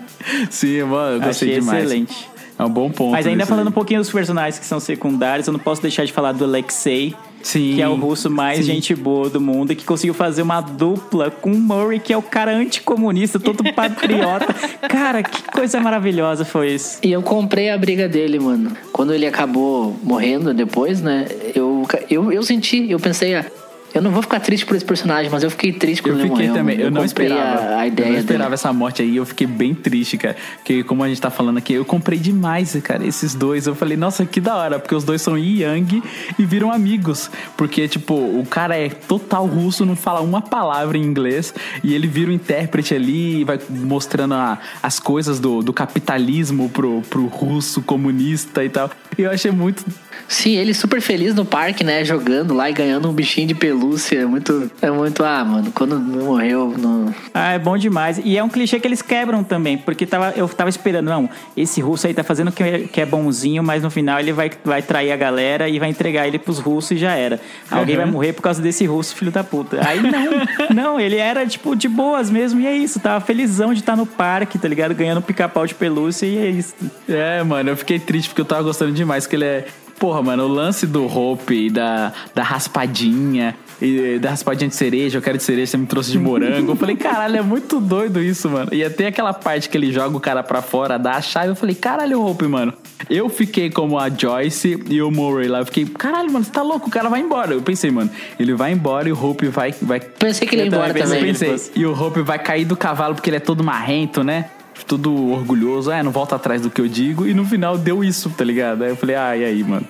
Sim, mano, eu gostei Achei demais. excelente. É um bom ponto. Mas ainda falando um aí. pouquinho dos personagens que são secundários, eu não posso deixar de falar do Alexei. Sim. Que é o russo mais Sim. gente boa do mundo e que conseguiu fazer uma dupla com o Murray, que é o cara anticomunista, todo patriota. cara, que coisa maravilhosa foi isso. E eu comprei a briga dele, mano. Quando ele acabou morrendo depois, né? Eu, eu, eu senti, eu pensei, ah, Eu não vou ficar triste por esse personagem, mas eu fiquei triste quando Eu ele fiquei morreu. também, mano. eu, não esperava. A, ideia eu não esperava dele. essa morte aí, eu fiquei bem triste, cara. Porque como a gente tá falando aqui, eu comprei demais, cara, esses dois. Eu falei, nossa, que da hora, porque os dois são Yang e viram amigos. Porque, tipo, o cara é total russo, não fala uma palavra em inglês, e ele vira o intérprete ali e vai mostrando a- as coisas do, do capitalismo pro, pro russo comunista e tal. E eu achei muito Sim, ele super feliz no parque, né? Jogando lá e ganhando um bichinho de pelúcia. É muito. É muito. Ah, mano, quando não morreu. Não... Ah, é bom demais. E é um clichê que eles quebram também, porque tava, eu tava esperando, não, esse russo aí tá fazendo que é, que é bonzinho, mas no final ele vai, vai trair a galera e vai entregar ele pros russos e já era. Alguém Uhum. vai morrer por causa desse russo, filho da puta. Aí não, não, ele era, tipo, de boas mesmo, e é isso, tava felizão de estar no parque, tá ligado? Ganhando pica-pau de pelúcia e é isso. É, mano, eu fiquei triste porque eu tava gostando demais, que ele é. Porra, mano, o lance do Hope e da, da raspadinha, e da raspadinha de cereja, eu quero de cereja, você me trouxe de morango. Eu falei, caralho, é muito doido isso, mano. E até aquela parte que ele joga o cara pra fora, dá a chave, eu falei, caralho, Hope, mano. Eu fiquei como a Joyce e o Murray lá. Eu fiquei, caralho, mano, você tá louco, o cara vai embora. Eu pensei, mano, ele vai embora e o Hope vai. vai... Pensei que ele ia embora também também. pensei Eu pensei, e o Hope vai cair do cavalo porque ele é todo marrento, né? Tudo orgulhoso, é, não volta atrás do que eu digo. E no final deu isso, tá ligado? Aí eu falei, ah, e aí, mano?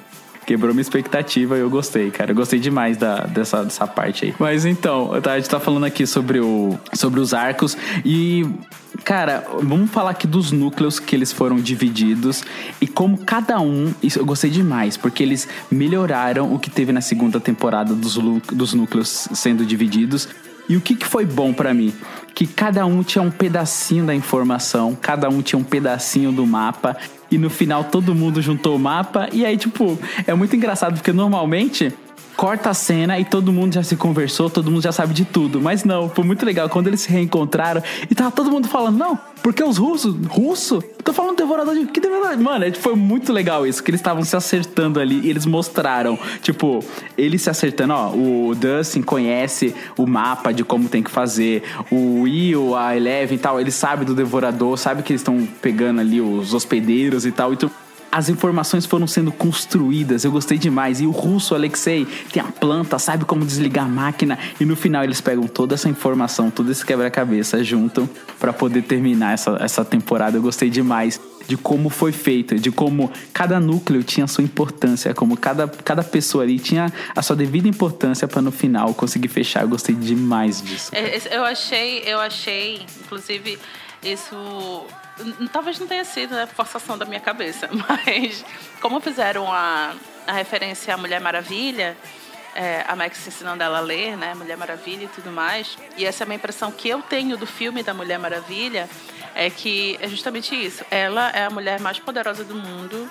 Quebrou minha expectativa e eu gostei, cara. Eu gostei demais da, dessa, dessa parte aí. Mas então, a gente tá falando aqui sobre, o, sobre os arcos e. Cara, vamos falar aqui dos núcleos que eles foram divididos e como cada um. Isso eu gostei demais, porque eles melhoraram o que teve na segunda temporada dos, dos núcleos sendo divididos. E o que, que foi bom pra mim? Que cada um tinha um pedacinho da informação, cada um tinha um pedacinho do mapa, e no final todo mundo juntou o mapa, e aí, tipo, é muito engraçado, porque normalmente corta a cena e todo mundo já se conversou, todo mundo já sabe de tudo. Mas não, foi muito legal quando eles se reencontraram e tava todo mundo falando, não, porque os russos, russo? Tô falando devorador de. Que devorador? Mano, é, foi muito legal isso, que eles estavam se acertando ali e eles mostraram, tipo, eles se acertando, ó, o Dustin conhece o mapa de como tem que fazer, o Will, a Eleven e tal, ele sabe do devorador, sabe que eles estão pegando ali os hospedeiros e tal, então as informações foram sendo construídas, eu gostei demais. E o russo, Alexei, tem a planta, sabe como desligar a máquina. E no final eles pegam toda essa informação, todo esse quebra-cabeça, juntam pra poder terminar essa, essa temporada. Eu gostei demais de como foi feito, de como cada núcleo tinha a sua importância, como cada, cada pessoa ali tinha a sua devida importância pra no final conseguir fechar. Eu gostei demais disso. É, Eu achei, eu achei, inclusive, isso. Talvez não tenha sido a forçação da minha cabeça, mas como fizeram a, a referência à Mulher Maravilha, é, a Max ensinando ela a ler, né? Mulher Maravilha e tudo mais. E essa é uma impressão que eu tenho do filme da Mulher Maravilha, é que é justamente isso. Ela é a mulher mais poderosa do mundo.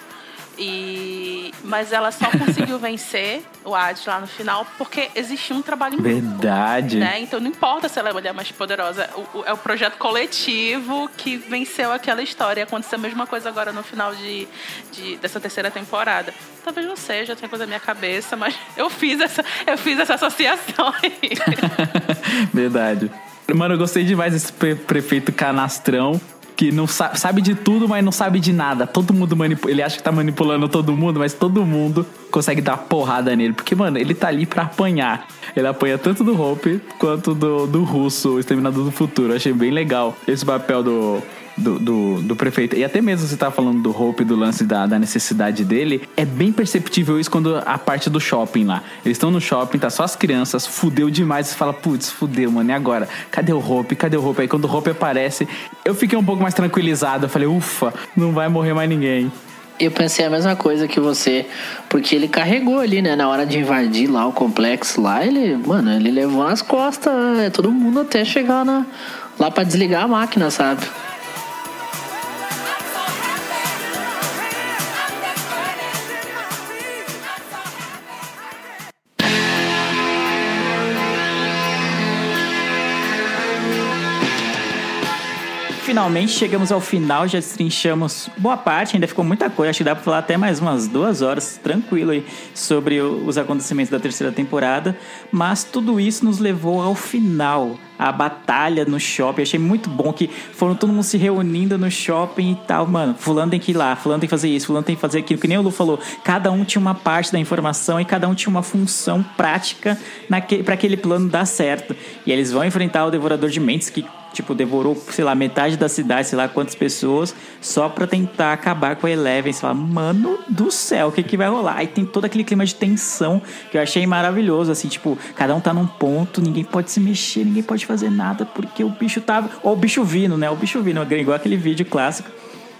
E, mas ela só conseguiu vencer o Hades lá no final porque existia um trabalho em grupo. Verdade. Né? Então não importa se ela é a mulher mais poderosa, o- o- é o projeto coletivo que venceu aquela história. Aconteceu a mesma coisa agora no final de, de- dessa terceira temporada. Talvez não seja, tem coisa na minha cabeça, mas eu fiz essa, eu fiz essa associação aí. Verdade. Mano, eu gostei demais desse pre- prefeito canastrão. Que não sa- sabe de tudo, mas não sabe de nada. Todo mundo manipula. Ele acha que tá manipulando todo mundo, mas todo mundo consegue dar porrada nele. Porque, mano, ele tá ali pra apanhar. Ele apanha tanto do Hope quanto do, do russo, o Exterminador do Futuro. Eu achei bem legal esse papel do, do, do, do prefeito. E até mesmo você tá falando do Hope, do lance da, da necessidade dele. É bem perceptível isso quando a parte do shopping lá. Eles estão no shopping, tá só as crianças, fudeu demais. Você fala, putz, fudeu, mano, e agora? Cadê o Hope? Cadê o Hope? Aí quando o Hope aparece, eu fiquei um pouco mais tranquilizado. Eu falei, ufa, não vai morrer mais ninguém. Eu pensei a mesma coisa que você, porque ele carregou ali, né? Na hora de invadir lá o complexo lá, ele, mano, ele levou nas costas é, todo mundo até chegar na, lá pra desligar a máquina, sabe? Finalmente chegamos ao final, já destrinchamos boa parte, ainda ficou muita coisa. Acho que dá pra falar até mais umas duas horas, tranquilo aí, sobre os acontecimentos da terceira temporada. Mas tudo isso nos levou ao final. A batalha no shopping. Achei muito bom que foram todo mundo se reunindo no shopping e tal. Mano, fulano tem que ir lá, fulano tem que fazer isso, fulano tem que fazer aquilo. Que nem o Lu falou, cada um tinha uma parte da informação e cada um tinha uma função prática para aquele plano dar certo. E eles vão enfrentar o Devorador de Mentes, que tipo, devorou, sei lá, metade da cidade, sei lá quantas pessoas, só pra tentar acabar com a Eleven. Você fala, mano do céu, o que que vai rolar? Aí tem todo aquele clima de tensão que eu achei maravilhoso, assim, tipo, cada um tá num ponto, ninguém pode se mexer, ninguém pode fazer nada, porque o bicho tava. Ou o bicho vindo, né? O bicho vindo, igual aquele vídeo clássico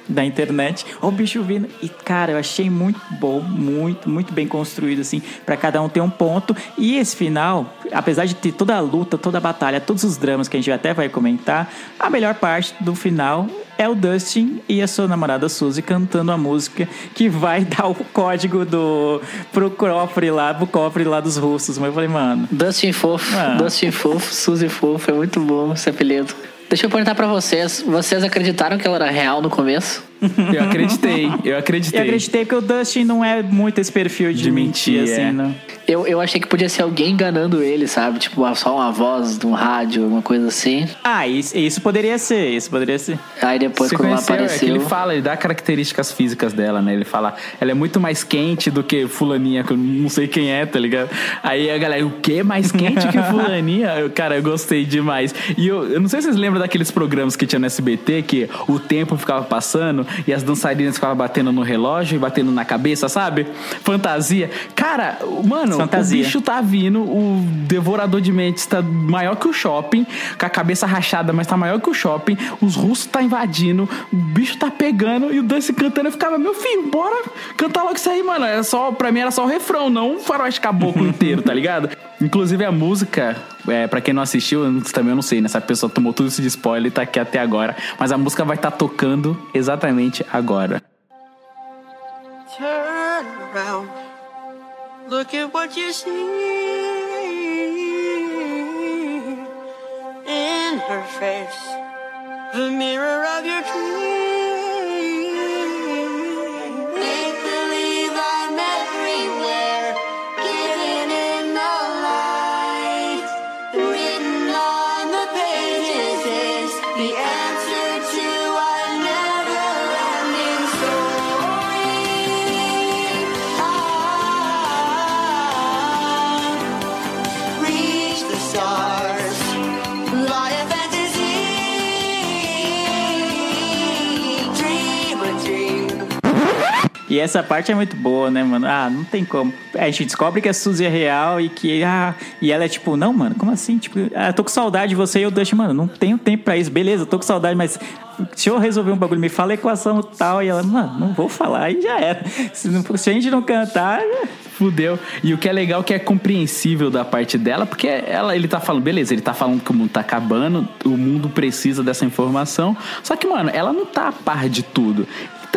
da internet, ó o bicho vindo. E, cara, eu achei muito bom, muito, muito bem construído, assim, pra cada um ter um ponto. E esse final, apesar de ter toda a luta, toda a batalha, todos os dramas que a gente até vai comentar, a melhor parte do final é o Dustin e a sua namorada Suzy cantando a música que vai dar o código do pro cofre lá, pro cofre lá dos russos. Mas eu falei, mano, Dustin Fofo, Ah. Dustin Fofo, Suzy Fofo, é muito bom esse apelido. Deixa eu perguntar pra vocês, vocês acreditaram que ela era real no começo? Eu acreditei, eu acreditei. eu acreditei que o Dustin não é muito esse perfil de, De mentir, mentir, assim, é. não. Eu, eu achei que podia ser alguém enganando ele, sabe? Tipo, só uma voz de um rádio, alguma coisa assim. Ah, isso, isso poderia ser, isso poderia ser. Aí depois, Você quando ela conheceu, é que apareceu. ele fala, ele dá características físicas dela, né? Ele fala, ela é muito mais quente do que fulaninha, que eu não sei quem é, tá ligado? Aí a galera, o quê? Mais quente que fulaninha? Eu, cara, eu gostei demais. E eu, eu não sei se vocês lembram daqueles programas que tinha no SBT, que o tempo ficava passando e as dançarinas ficavam batendo no relógio e batendo na cabeça, sabe? Fantasia. Cara, mano, Fantasia. o bicho tá vindo, o devorador de mentes tá maior que o shopping, com a cabeça rachada, mas tá maior que o shopping, os russos tá invadindo, o bicho tá pegando e o Dance cantando. Eu ficava, meu filho, bora cantar logo isso aí, mano. É só, pra mim era só o refrão, não o faroeste caboclo inteiro, tá ligado? Inclusive a música, é, pra quem não assistiu, eu também eu não sei, né? Essa pessoa tomou tudo isso de spoiler e tá aqui até agora. Mas a música vai estar tocando exatamente agora. Turn around. Look at what you see in her face. The mirror of your dreams. E essa parte é muito boa, né, mano? Ah, não tem como. A gente descobre que a Suzy é real e que. Ah, e ela é tipo, não, mano, como assim? Tipo, ah, tô com saudade de você e eu Dustin, mano, não tenho tempo pra isso. Beleza, tô com saudade, mas deixa eu resolver um bagulho, me fala a equação tal. E ela, mano, não vou falar, aí já era. Se, não- se a gente não cantar. Fudeu. E o que é legal que é compreensível da parte dela, porque ela, ele tá falando, beleza, ele tá falando que o mundo tá acabando, o mundo precisa dessa informação. Só que, mano, ela não tá a par de tudo.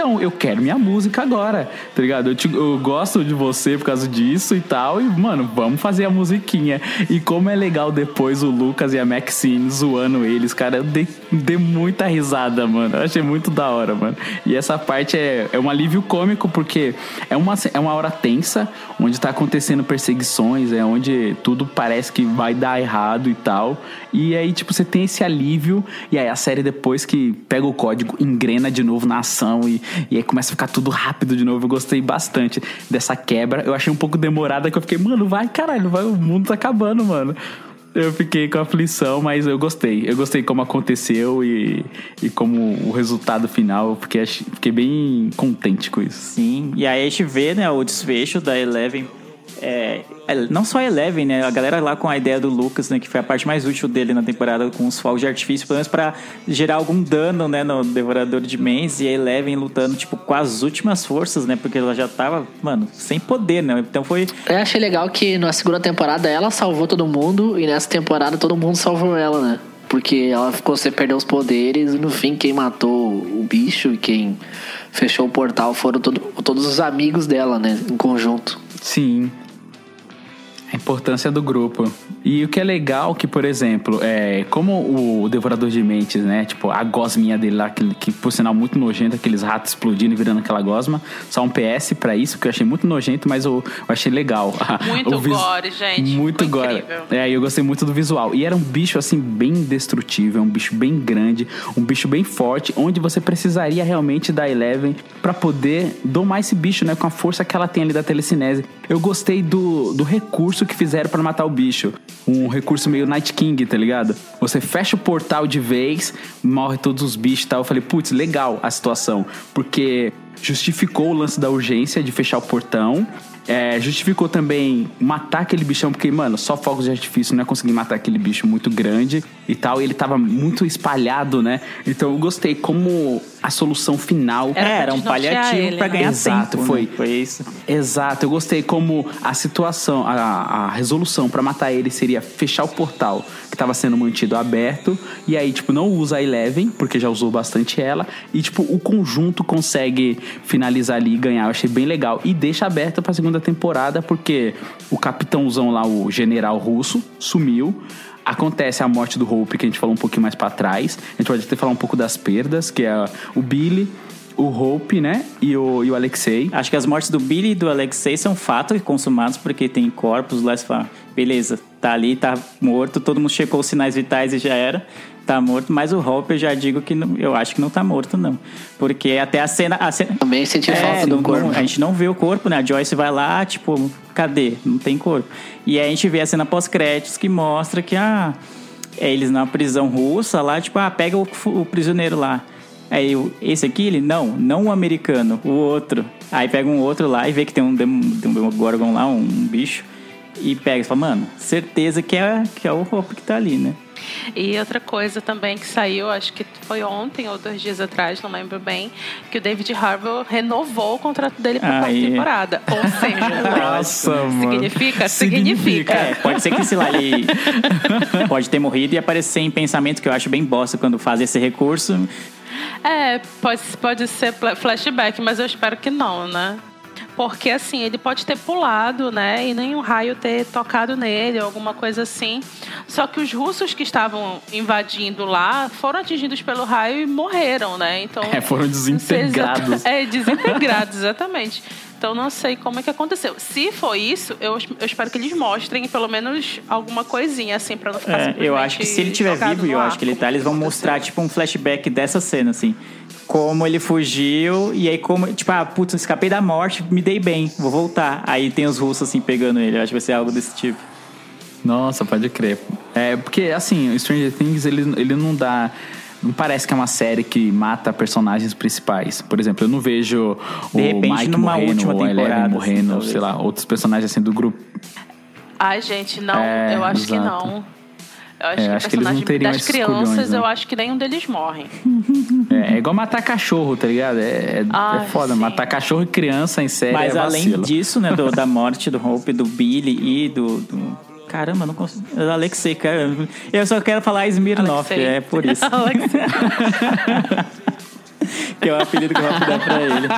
Então, eu quero minha música agora, tá ligado? Eu, te- eu gosto de você por causa disso e tal. E, mano, vamos fazer a musiquinha. E como é legal depois o Lucas e a Maxine zoando eles, cara, eu dei, dei muita risada, mano. Eu achei muito da hora, mano. E essa parte é, é um alívio cômico, porque é uma, é uma hora tensa, onde tá acontecendo perseguições, é onde tudo parece que vai dar errado e tal. E aí, tipo, você tem esse alívio, e aí a série depois que pega o código, engrena de novo na ação, e, e aí começa a ficar tudo rápido de novo. Eu gostei bastante dessa quebra. Eu achei um pouco demorada, que eu fiquei, mano, vai, caralho, vai, o mundo tá acabando, mano. Eu fiquei com aflição, mas eu gostei. Eu gostei como aconteceu e, e como o resultado final. Eu fiquei, fiquei bem contente com isso. Sim, e aí a gente vê, né, o desfecho da Eleven. É, é, não só a Eleven, né? A galera lá com a ideia do Lucas, né? Que foi a parte mais útil dele na temporada com os fogos de artifício, pelo menos pra gerar algum dano, né? No Devorador de Mens. E a Eleven lutando, tipo, com as últimas forças, né? Porque ela já tava, mano, sem poder, né? Então foi. Eu achei legal que na segunda temporada ela salvou todo mundo e nessa temporada todo mundo salvou ela, né? Porque ela ficou sem perder os poderes e no fim quem matou o bicho e quem fechou o portal foram todo- todos os amigos dela, né? Em conjunto. Sim. Importância do grupo. E o que é legal que, por exemplo, é como o Devorador de Mentes, né? Tipo, a gosminha dele lá, que, que por sinal muito nojento, aqueles ratos explodindo e virando aquela gosma. Só um PS pra isso, que eu achei muito nojento, mas eu, eu achei legal. Muito vis- gore, gente. Muito Foi gore. incrível. É, e eu gostei muito do visual. E era um bicho, assim, bem destrutível, um bicho bem grande, um bicho bem forte, onde você precisaria realmente da Eleven pra poder domar esse bicho, né? Com a força que ela tem ali da telecinese. Eu gostei do, do recurso que fizeram pra matar o bicho. Um recurso meio Night King, tá ligado? Você fecha o portal de vez, morre todos os bichos e tal. Eu falei, putz, legal a situação. Porque justificou o lance da urgência de fechar o portão. É, justificou também matar aquele bichão, porque, mano, só fogos de artifício não é conseguir matar aquele bicho muito grande e tal. E ele tava muito espalhado, né? Então eu gostei como a solução final. Era É, era um paliativo pra né? ganhar Exato, tempo. foi. né? Foi isso. Exato, eu gostei como a situação, a, a resolução pra matar ele seria fechar o portal que tava sendo mantido aberto e aí, tipo, não usa a Eleven, porque já usou bastante ela, e, tipo, o conjunto consegue finalizar ali e ganhar. Eu achei bem legal. E deixa aberta pra segunda temporada, porque o capitãozão lá, o general russo, sumiu. Acontece a morte do Hope, que a gente falou um pouquinho mais pra trás. A gente pode até falar um pouco das perdas, que é o Billy, o Hope, né? E o, e o Alexei. Acho que as mortes do Billy e do Alexei são fatos consumados porque tem corpos lá. Você fala, beleza, tá ali, tá morto, todo mundo checou os sinais vitais e já era. Tá morto, mas o Hope eu já digo que não, eu acho que não tá morto, não. Porque até a cena. A cena Também senti É, falta não- do corpo. não- a gente não vê o corpo, né? A Joyce vai lá, tipo, cadê? Não tem corpo. E aí a gente vê a cena pós-créditos que mostra que, ah, é eles na prisão russa lá, tipo, ah, pega o, o prisioneiro lá. Aí esse aqui, ele, não, não o americano, o outro. Aí pega um outro lá e vê que tem um, tem um Gorgon lá, um, bicho. E pega e fala, mano, certeza que é, que é o Hope que tá ali, né? E outra coisa também que saiu, acho que foi ontem ou dois dias atrás, não lembro bem, que o David Harbour renovou o contrato dele para a quarta temporada. Ou seja, Nossa, mano. significa? Significa. É, pode ser que, sei lá, ele pode ter morrido e aparecer em pensamento, que eu acho bem bosta quando faz esse recurso. É, pode, pode ser flashback, mas eu espero que não, né? Porque assim, ele pode ter pulado, né? E nenhum raio ter tocado nele, alguma coisa assim. Só que os russos que estavam invadindo lá foram atingidos pelo raio e morreram, né? Então. É, foram desintegrados. É, desintegrados, exatamente. Então não sei como é que aconteceu. Se for isso, eu, eu espero que eles mostrem pelo menos alguma coisinha, assim, pra não ficar É, eu acho que se ele estiver simplesmente vivo, e eu no acho que ele ar, tá, eles vão mostrar, tipo, um flashback dessa cena, assim. Como ele fugiu, e aí como, tipo, ah, putz, escapei da morte, me dei bem, vou voltar. Aí tem os russos, assim, pegando ele. Eu acho que vai ser algo desse tipo. Nossa, pode crer. É, porque, assim, o Stranger Things, ele, ele não dá... Não parece que é uma série que mata personagens principais. Por exemplo, eu não vejo o De repente, Mike numa morrendo, última ou a Eleven temporada, assim, morrendo, talvez. sei lá, outros personagens assim do grupo. Ai, gente, não, É, eu acho que exato. não. Eu acho É, que acho que eles não teriam das crianças, culhões, né? eu acho que nenhum deles morre. É, é igual matar cachorro, tá ligado? É, é, Ai, é foda. sim. Matar cachorro e criança em série Mas é além disso, né, do- da morte do Hope, do Billy e do. do- Caramba, não consigo. Alexei, cara. Eu só quero falar Smirnoff, Alexei. é por isso. Alexei. que é o apelido que o Hope dá pra ele.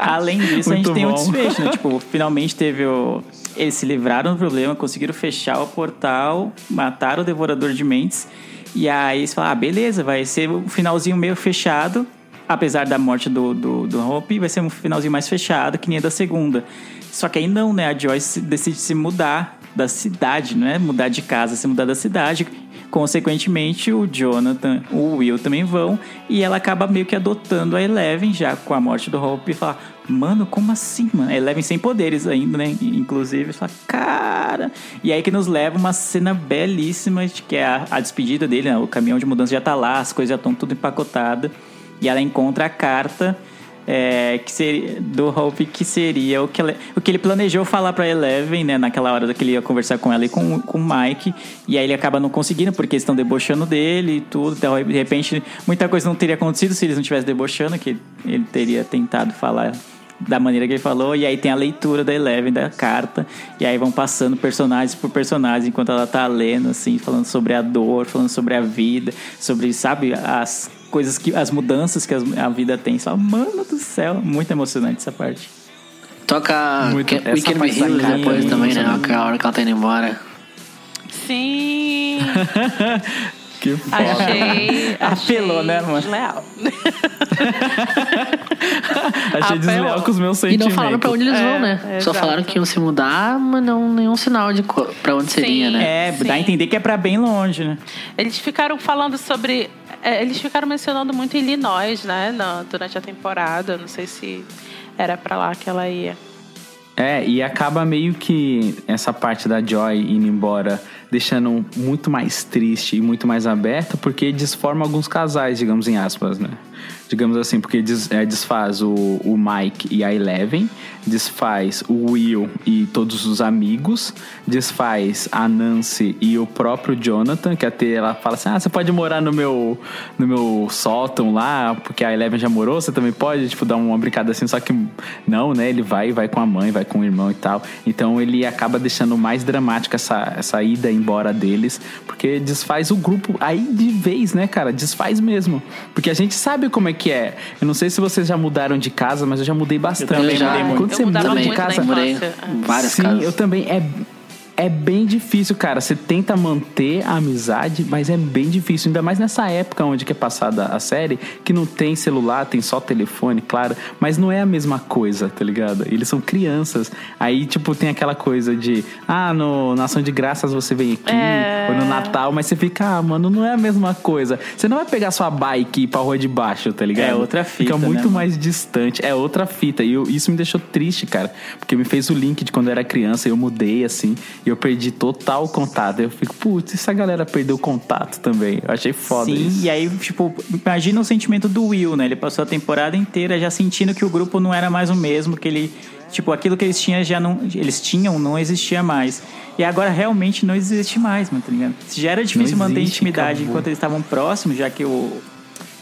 Além disso, a Muito gente tem um bom. desfecho, né? Tipo, finalmente teve o. Eles se livraram do problema, conseguiram fechar o portal, mataram o Devorador de Mentes. E aí eles falaram: ah, beleza, vai ser um finalzinho meio fechado. Apesar da morte do, do, do Hope, vai ser um finalzinho mais fechado, que nem a da segunda. Só que aí não, né? A Joyce decide se mudar da cidade, não é mudar de casa, se mudar da cidade. Consequentemente, o Jonathan, o Will também vão. E ela acaba meio que adotando a Eleven, já com a morte do Hope, e fala: Mano, como assim, mano? A Eleven sem poderes ainda, né? Inclusive, fala: Cara. E aí que nos leva uma cena belíssima, de que é a, a despedida dele, né? O caminhão de mudança já tá lá, as coisas já estão tudo empacotadas. E ela encontra a carta é, que seria, do Hope, que seria o que, ela- o que ele planejou falar pra Eleven, né? Naquela hora que ele ia conversar com ela e com, com o Mike. E aí ele acaba não conseguindo, porque eles estão debochando dele e tudo. Então, de repente, muita coisa não teria acontecido se eles não estivessem debochando, que ele teria tentado falar da maneira que ele falou, e aí tem a leitura da Eleven da carta, e aí vão passando personagens por personagens enquanto ela tá lendo, assim, falando sobre a dor, falando sobre a vida, sobre, sabe, as coisas que. as mudanças que a vida tem. Fala, mano do céu, muito emocionante essa parte. Toca Muito- We Can Be Heroes depois é também, né? A hora que ela tá indo embora. Sim. Que foda. Achei. Apelou, achei né, mano? Desleal. Achei desleal Apelou. com os meus E sentimentos. não falaram pra onde eles É, vão, né? é, Só exato. falaram que iam se mudar, mas não nenhum sinal de pra onde seria, Sim. né? É, Sim. dá a entender que é pra bem longe, né? Eles ficaram falando sobre. é, eles ficaram mencionando muito Illinois, né? na- durante a temporada. Não sei se era pra lá que ela ia. É, e acaba meio que essa parte da Joy indo embora, deixando muito mais triste e muito mais aberta, porque desforma alguns casais, digamos em aspas, né? Digamos assim, porque des- é, desfaz o, o Mike e a Eleven, desfaz o Will e todos os amigos, desfaz a Nancy e o próprio Jonathan, que até ela fala assim: ah, você pode morar no meu, no meu sótão lá, porque a Eleven já morou, você também pode, tipo, dar uma brincada assim, só que não, né? Ele vai, vai com a mãe, vai com o irmão e tal. Então ele acaba deixando mais dramática essa, essa ida embora deles, porque desfaz o grupo aí de vez, né, cara? Desfaz mesmo. Porque a gente sabe como é que é. Eu não sei se vocês já mudaram de casa, mas eu já mudei bastante. também já- mudei muito. Quando Eu você muda de casa, várias Sim, casas. eu também. É, é bem difícil, cara. Você tenta manter a amizade, mas é bem difícil. Ainda mais nessa época onde que é passada a série, que não tem celular, tem só telefone, claro. Mas não é a mesma coisa, tá ligado? Eles são crianças. Aí, tipo, tem aquela coisa de... Ah, no, na Ação de Graças você vem aqui. É. Ou no Natal. Mas você fica... Ah, mano, não é a mesma coisa. Você não vai pegar sua bike e ir pra rua de baixo, tá ligado? É outra fita, Fica né, muito mano? mais distante. É outra fita. E eu- isso me deixou triste, cara. Porque me fez o link de quando eu era criança. Eu mudei, assim. E eu perdi total contato. Eu fico, putz, essa galera perdeu contato também. Eu achei foda Sim, isso. e aí, tipo, imagina o sentimento do Will, né? Ele passou a temporada inteira já sentindo que o grupo não era mais o mesmo, que ele. Tipo, aquilo que eles tinham já não. Eles tinham não existia mais. E agora realmente não existe mais, mano, tá ligado? Já era difícil Não manter existe, intimidade acabou. enquanto eles estavam próximos, já que o.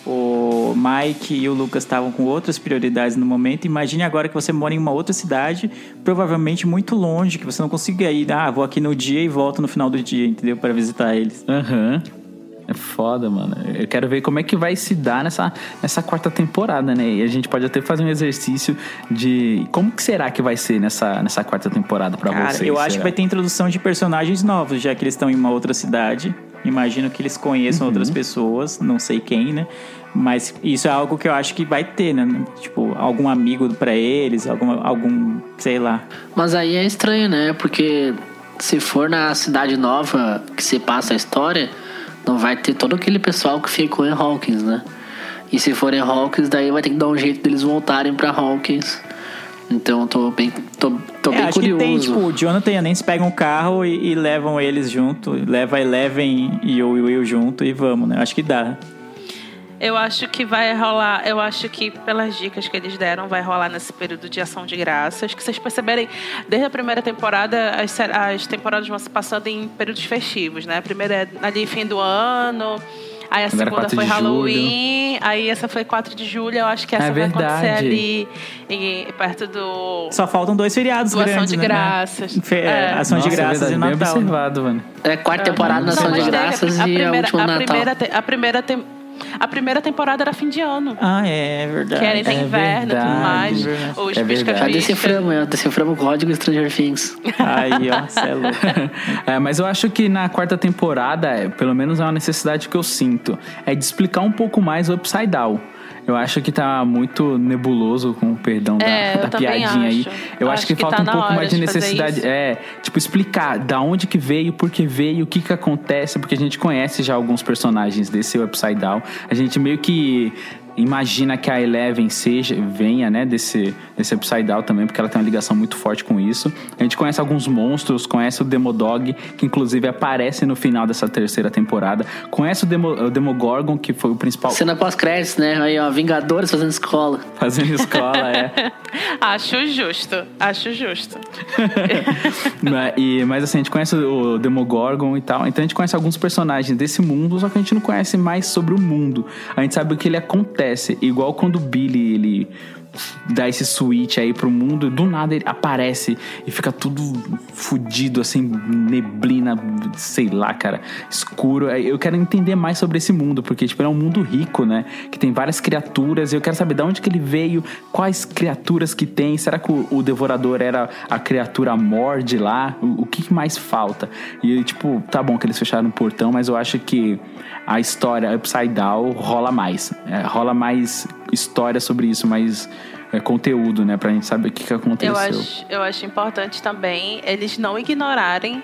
O Mike e o Lucas estavam com outras prioridades no momento. Imagine agora que você mora em uma outra cidade, provavelmente muito longe, que você não consiga ir. Ah, vou aqui no dia e volto no final do dia, entendeu? Para visitar eles. Aham. É foda, mano. Eu quero ver como é que vai se dar nessa, nessa quarta temporada, né? E a gente pode até fazer um exercício de como que será que vai ser nessa, nessa quarta temporada pra Cara, vocês. eu acho será? que vai ter introdução de personagens novos, já que eles estão em uma outra cidade. Imagino que eles conheçam Uhum. outras pessoas, não sei quem, né? Mas isso é algo que eu acho que vai ter, né? Tipo, algum amigo pra eles, algum, algum sei lá. Mas aí é estranho, né? Porque se for na cidade nova que se passa a história, não vai ter todo aquele pessoal que ficou em Hawkins, né? E se for em Hawkins, daí vai ter que dar um jeito deles voltarem pra Hawkins. Então eu tô bem, tô, tô É, bem acho curioso. que tem, tipo, o Jonathan e a Nancy pegam um carro e, e levam eles junto. Leva a Eleven e o Will junto e vamos, né? Acho que dá. Eu acho que vai rolar. Eu acho que pelas dicas que eles deram, vai rolar nesse período de ação de graças. Que vocês perceberem, desde a primeira temporada, as, as temporadas vão se passando em períodos festivos, né? A primeira é ali fim do ano. Aí a Agora segunda 4 foi Halloween, aí essa foi 4 de julho, eu acho que essa É vai acontecer ali em- perto do. Só faltam dois feriados Do Ação grandes, de né? Graças. Fe- é, É. Ação Nossa, de Graças é verdade, e bem Natal. né? observado, mano. É quarta temporada na Não, Ação de Graças a, e primeira, a última a Natal. primeira, te- a primeira tem- a primeira temporada era fim de ano. Ah, é, é verdade. Que era tem É inverno e tudo verdade, mais. verdade. Os É verdade. Já deciframos, já deciframos o código Stranger Things. Aí, ó, cê é louco. É, mas eu acho que na quarta temporada, é, pelo menos é uma necessidade que eu sinto, é de explicar um pouco mais o Upside Down. Eu acho que tá muito nebuloso, com o perdão da, É, da também piadinha aí. acho. Eu Acho acho que, que falta tá um pouco mais de de necessidade. É, tipo, explicar da onde que veio, por que veio, o que que acontece, porque a gente conhece já alguns personagens desse Upside Down. A gente meio que imagina que a Eleven seja, venha, né, desse, desse Upside Down também, porque ela tem uma ligação muito forte com isso. A gente conhece alguns monstros, conhece o Demodog, que inclusive aparece no final dessa terceira temporada. Conhece o, Demo, o Demogorgon, que foi o principal Cena pós-créditos, né? Aí, ó, Vingadores fazendo escola. fazendo escola, é. Acho justo. Acho justo. Mas- e, mas assim, a gente conhece o Demogorgon e tal. Então a gente conhece alguns personagens desse mundo, só que a gente não conhece mais sobre o mundo. A gente sabe o que ele acontece. Igual quando o Billy, ele dá esse switch aí pro mundo, e do nada ele aparece e fica tudo fudido, assim, neblina, sei lá, cara, escuro. Eu quero entender mais sobre esse mundo, porque, tipo, é um mundo rico, né? Que tem várias criaturas, e eu quero saber de onde que ele veio, quais criaturas que tem. Será que o, o Devorador era a criatura morde lá? O, o que que mais falta? E, tipo, tá bom que eles fecharam o portão, mas eu acho que a história Upside Down rola mais. É, rola mais história sobre isso, mais é, conteúdo, né? Pra gente saber o que, que aconteceu. Eu acho, eu acho importante também eles não ignorarem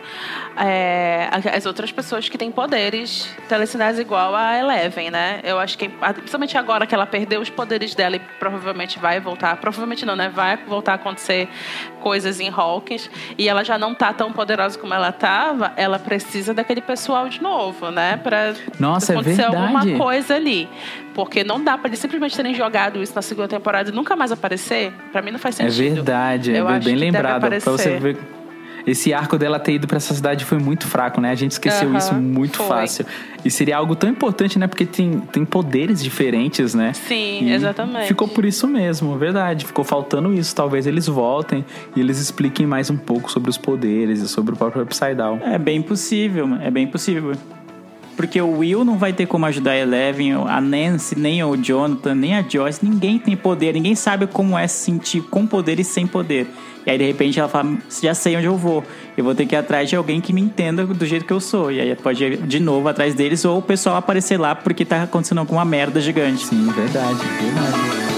é, as outras pessoas que têm poderes telecinese igual a Eleven, né? Eu acho que, principalmente agora que ela perdeu os poderes dela e provavelmente vai voltar, provavelmente não, né? Vai voltar a acontecer coisas em Hawkins e ela já não tá tão poderosa como ela tava, ela precisa daquele pessoal de novo, né? Pra Nossa, é acontecer alguma verdade. coisa ali. Porque não dá pra eles simplesmente terem jogado isso na segunda temporada e nunca mais aparecer. Pra mim não faz É sentido. verdade, é Eu bem acho que deve lembrado. Pra você ver. Esse arco dela ter ido pra essa cidade foi muito fraco, né? A gente esqueceu Aham, isso muito foi. fácil. E seria algo tão importante, né? Porque tem, tem poderes diferentes, né? Sim, E exatamente. Ficou por isso mesmo, verdade. Ficou faltando isso. Talvez eles voltem e eles expliquem mais um pouco sobre os poderes e sobre o próprio Upside Down. É bem possível, é bem possível. Porque o Will não vai ter como ajudar a Eleven, a Nancy, nem o Jonathan, nem a Joyce. Ninguém tem poder, ninguém sabe como é se sentir com poder e sem poder. E aí, de repente, ela fala: já sei onde eu vou. Eu vou ter que ir atrás de alguém que me entenda do jeito que eu sou. E aí pode ir de novo atrás deles, ou o pessoal aparecer lá porque tá acontecendo alguma merda gigante. Sim, verdade, verdade.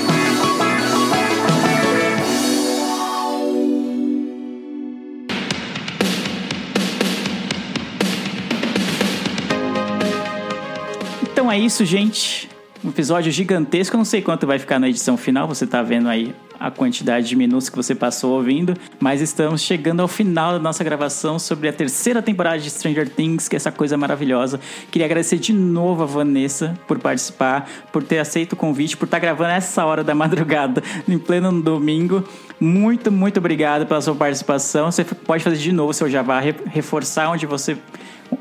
Então é isso, gente. Um episódio gigantesco. Eu não sei quanto vai ficar na edição final. Você tá vendo aí a quantidade de minutos que você passou ouvindo. Mas estamos chegando ao final da nossa gravação sobre a terceira temporada de Stranger Things, que é essa coisa maravilhosa. Queria agradecer de novo a Vanessa por participar, por ter aceito o convite, por estar gravando essa hora da madrugada, em pleno domingo. Muito, muito obrigado pela sua participação. Você pode fazer de novo seu jabá, re- reforçar onde você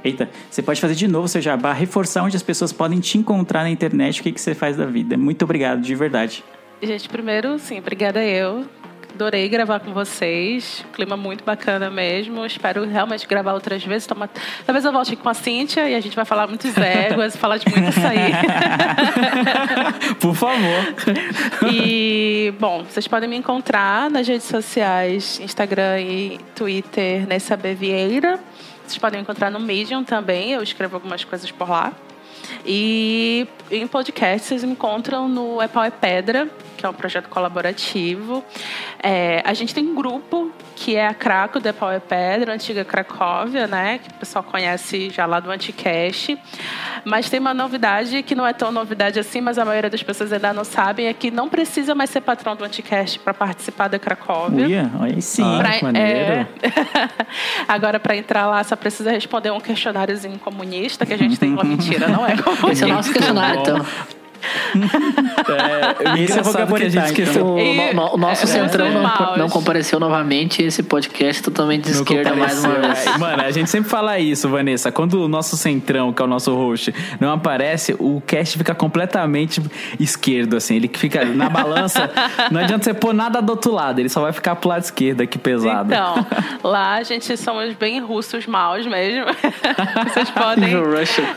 Eita, você pode fazer de novo seu jabá, reforçar onde as pessoas podem te encontrar na internet, o que, que você faz da vida. Muito obrigado, de verdade. Gente, primeiro, sim, obrigada eu. Adorei gravar com vocês. Clima muito bacana mesmo. Espero realmente gravar outras vezes. Toma- Talvez eu volte com a Cíntia e a gente vai falar muitos éguas, falar de muito açaí. Por favor. E, bom, vocês podem me encontrar nas redes sociais, Instagram e Twitter, Nessa Vieira. Vocês podem encontrar no Medium também, eu escrevo algumas coisas por lá. E em podcast vocês me encontram no É Pau é Pedra, que é um projeto colaborativo. É, a gente tem um grupo que é a Craco do É Pau é Pedra, antiga Cracóvia, né? Que o pessoal conhece já lá do Anticast. Mas tem uma novidade que não é tão novidade assim, mas a maioria das pessoas ainda não sabem, é que não precisa mais ser patrão do Anticast para participar da Cracóvia. Uia, aí sim. Ah, Pra- maneiro. é. Agora, para entrar lá, só precisa responder um questionáriozinho comunista que a gente tem. Uma mentira, não é comunista. Esse é o nosso questionário, então. É, Esse eu vou engraçado que a gente esqueceu. O, E- no- o nosso é, centrão não, maus. não compareceu novamente. Esse podcast totalmente de Não esquerda mais uma vez. É, Mano, a gente sempre fala isso, Vanessa. Quando o nosso centrão, que é o nosso host, não aparece, o cast fica completamente esquerdo, assim. Ele fica na balança. não adianta você pôr nada do outro lado, ele só vai ficar pro lado esquerdo aqui pesado. Então, lá a gente somos bem russos maus mesmo. Vocês podem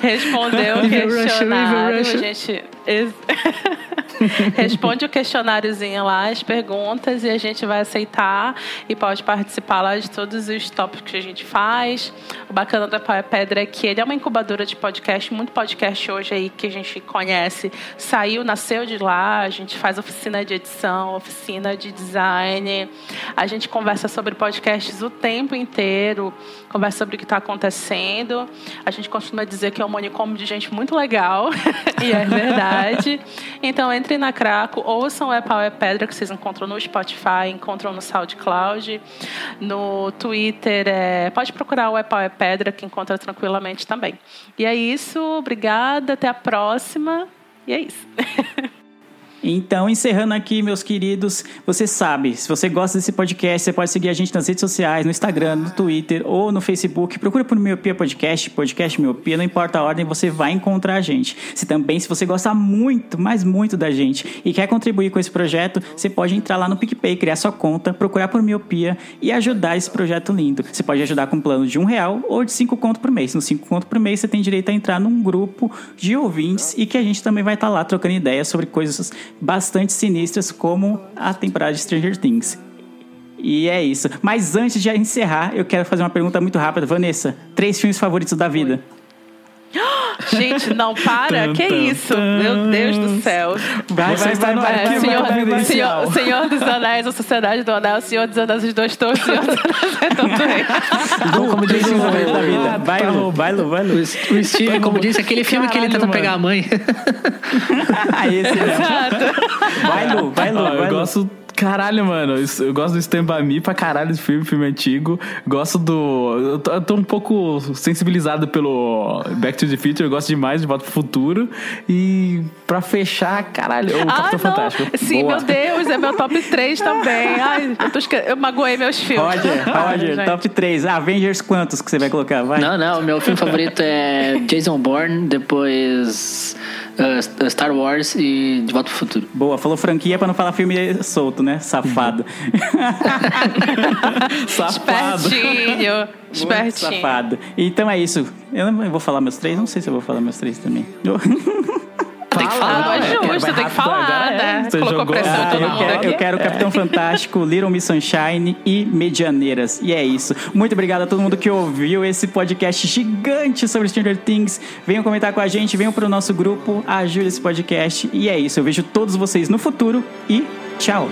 responder o questionário. A gente is. responde o questionáriozinho lá, as perguntas, e a gente vai aceitar e pode participar lá de todos os tópicos que a gente faz. O bacana da Pedra é que ele é uma incubadora de podcast, muito podcast hoje aí que a gente conhece saiu, nasceu de lá. A gente faz oficina de edição, oficina de design. A gente conversa sobre podcasts o tempo inteiro, conversa sobre o que está acontecendo. A gente costuma dizer que é um manicômio de gente muito legal, e é verdade. Então, entrem na Craco, ouçam É Pau é Pedra, que vocês encontram no Spotify, encontram no SoundCloud, no Twitter. é, Pode procurar o É Pau é Pedra, que encontra tranquilamente também. E é isso, obrigada, até a próxima. E é isso. Então, encerrando aqui, meus queridos, você sabe, se você gosta desse podcast, você pode seguir a gente nas redes sociais, no Instagram, no Twitter ou no Facebook. Procura por Miopia Podcast, Podcast Miopia, não importa a ordem, você vai encontrar a gente. Se também, se você gosta muito, mas muito da gente e quer contribuir com esse projeto, você pode entrar lá no PicPay, criar sua conta, procurar por Miopia e ajudar esse projeto lindo. Você pode ajudar com um plano de um real ou de cinco conto por mês. No cinco conto por mês, você tem direito a entrar num grupo de ouvintes e que a gente também vai estar lá trocando ideias sobre coisas bastante sinistras, como a temporada de Stranger Things. E é isso. Mas antes de encerrar, eu quero fazer uma pergunta muito rápida. Vanessa, três filmes favoritos da vida. Gente, não para. Tum, que tum, isso? tum. Meu Deus do céu. Vai, Você vai, vai, no vai, vai, Senhor, confidencial. Senhor, Senhor dos Anéis, a Sociedade do Anel, Senhor dos Anéis, os dois torres, Senhor dos Anéis, Retorno do Rei. Como filmes o, da vida. Vai, Lu, vai, Lu, vai, Lu. o Steve, como disse, aquele filme que ele Caralho, tenta mano. pegar a mãe. Ah, esse mesmo. Vai, Lu, vai, Lu. Ó, vai, eu Lu. gosto. Caralho, mano. isso- Eu gosto do Stand By Me pra caralho esse filme, filme antigo. Gosto do. Eu tô, eu tô um pouco sensibilizado pelo Back to the Future. Eu gosto demais de Volta pro Futuro. E pra fechar, caralho, o Ah, Capitão não. Fantástico. Sim, Boa. meu Deus, é meu top 3 também. Ai, eu, tô esque... eu magoei meus filmes. Roger, Roger, top 3. Avengers, quantos que você vai colocar? Vai. Não, não, meu filme favorito é Jason Bourne, depois uh, Star Wars e De Volta pro Futuro. Boa, falou franquia pra não falar filme solto, né? Safado. Safado. Espertinho. Espertinho. Safado. Então é isso. Eu não vou falar meus três? Não sei se eu vou falar meus três também. Eu, Tem que falar, né? é justo, tem que falar, agora, né? Você Colocou jogou- pressão Ah, em todo eu quero, eu quero Capitão Fantástico, Little Miss Sunshine e Medianeiras. E é isso. Muito obrigado a todo mundo que ouviu esse podcast gigante sobre Stranger Things. Venham comentar com a gente, venham pro nosso grupo, ajude esse podcast. E é isso. Eu vejo todos vocês no futuro e tchau.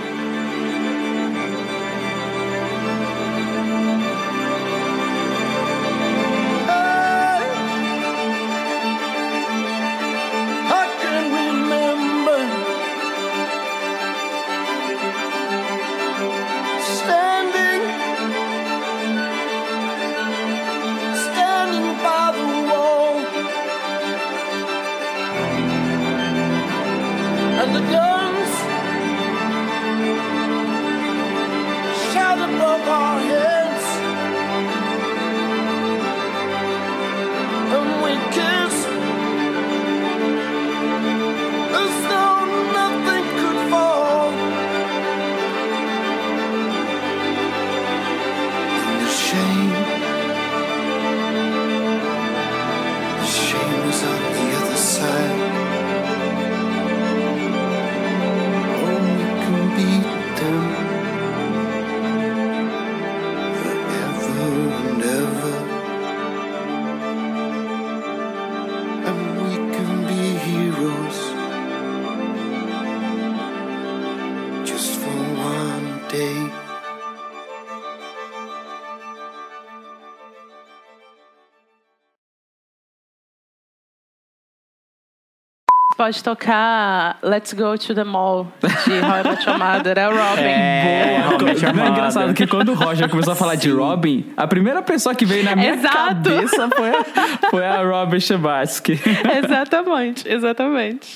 Pode tocar Let's Go to the Mall de How I Met Your Mother. É o Robin. É, Não, realmente é engraçado que quando o Roger começou a falar de Robin, a primeira pessoa que veio na minha Exato. cabeça foi, foi a Robin Schabatsky. Exatamente, exatamente.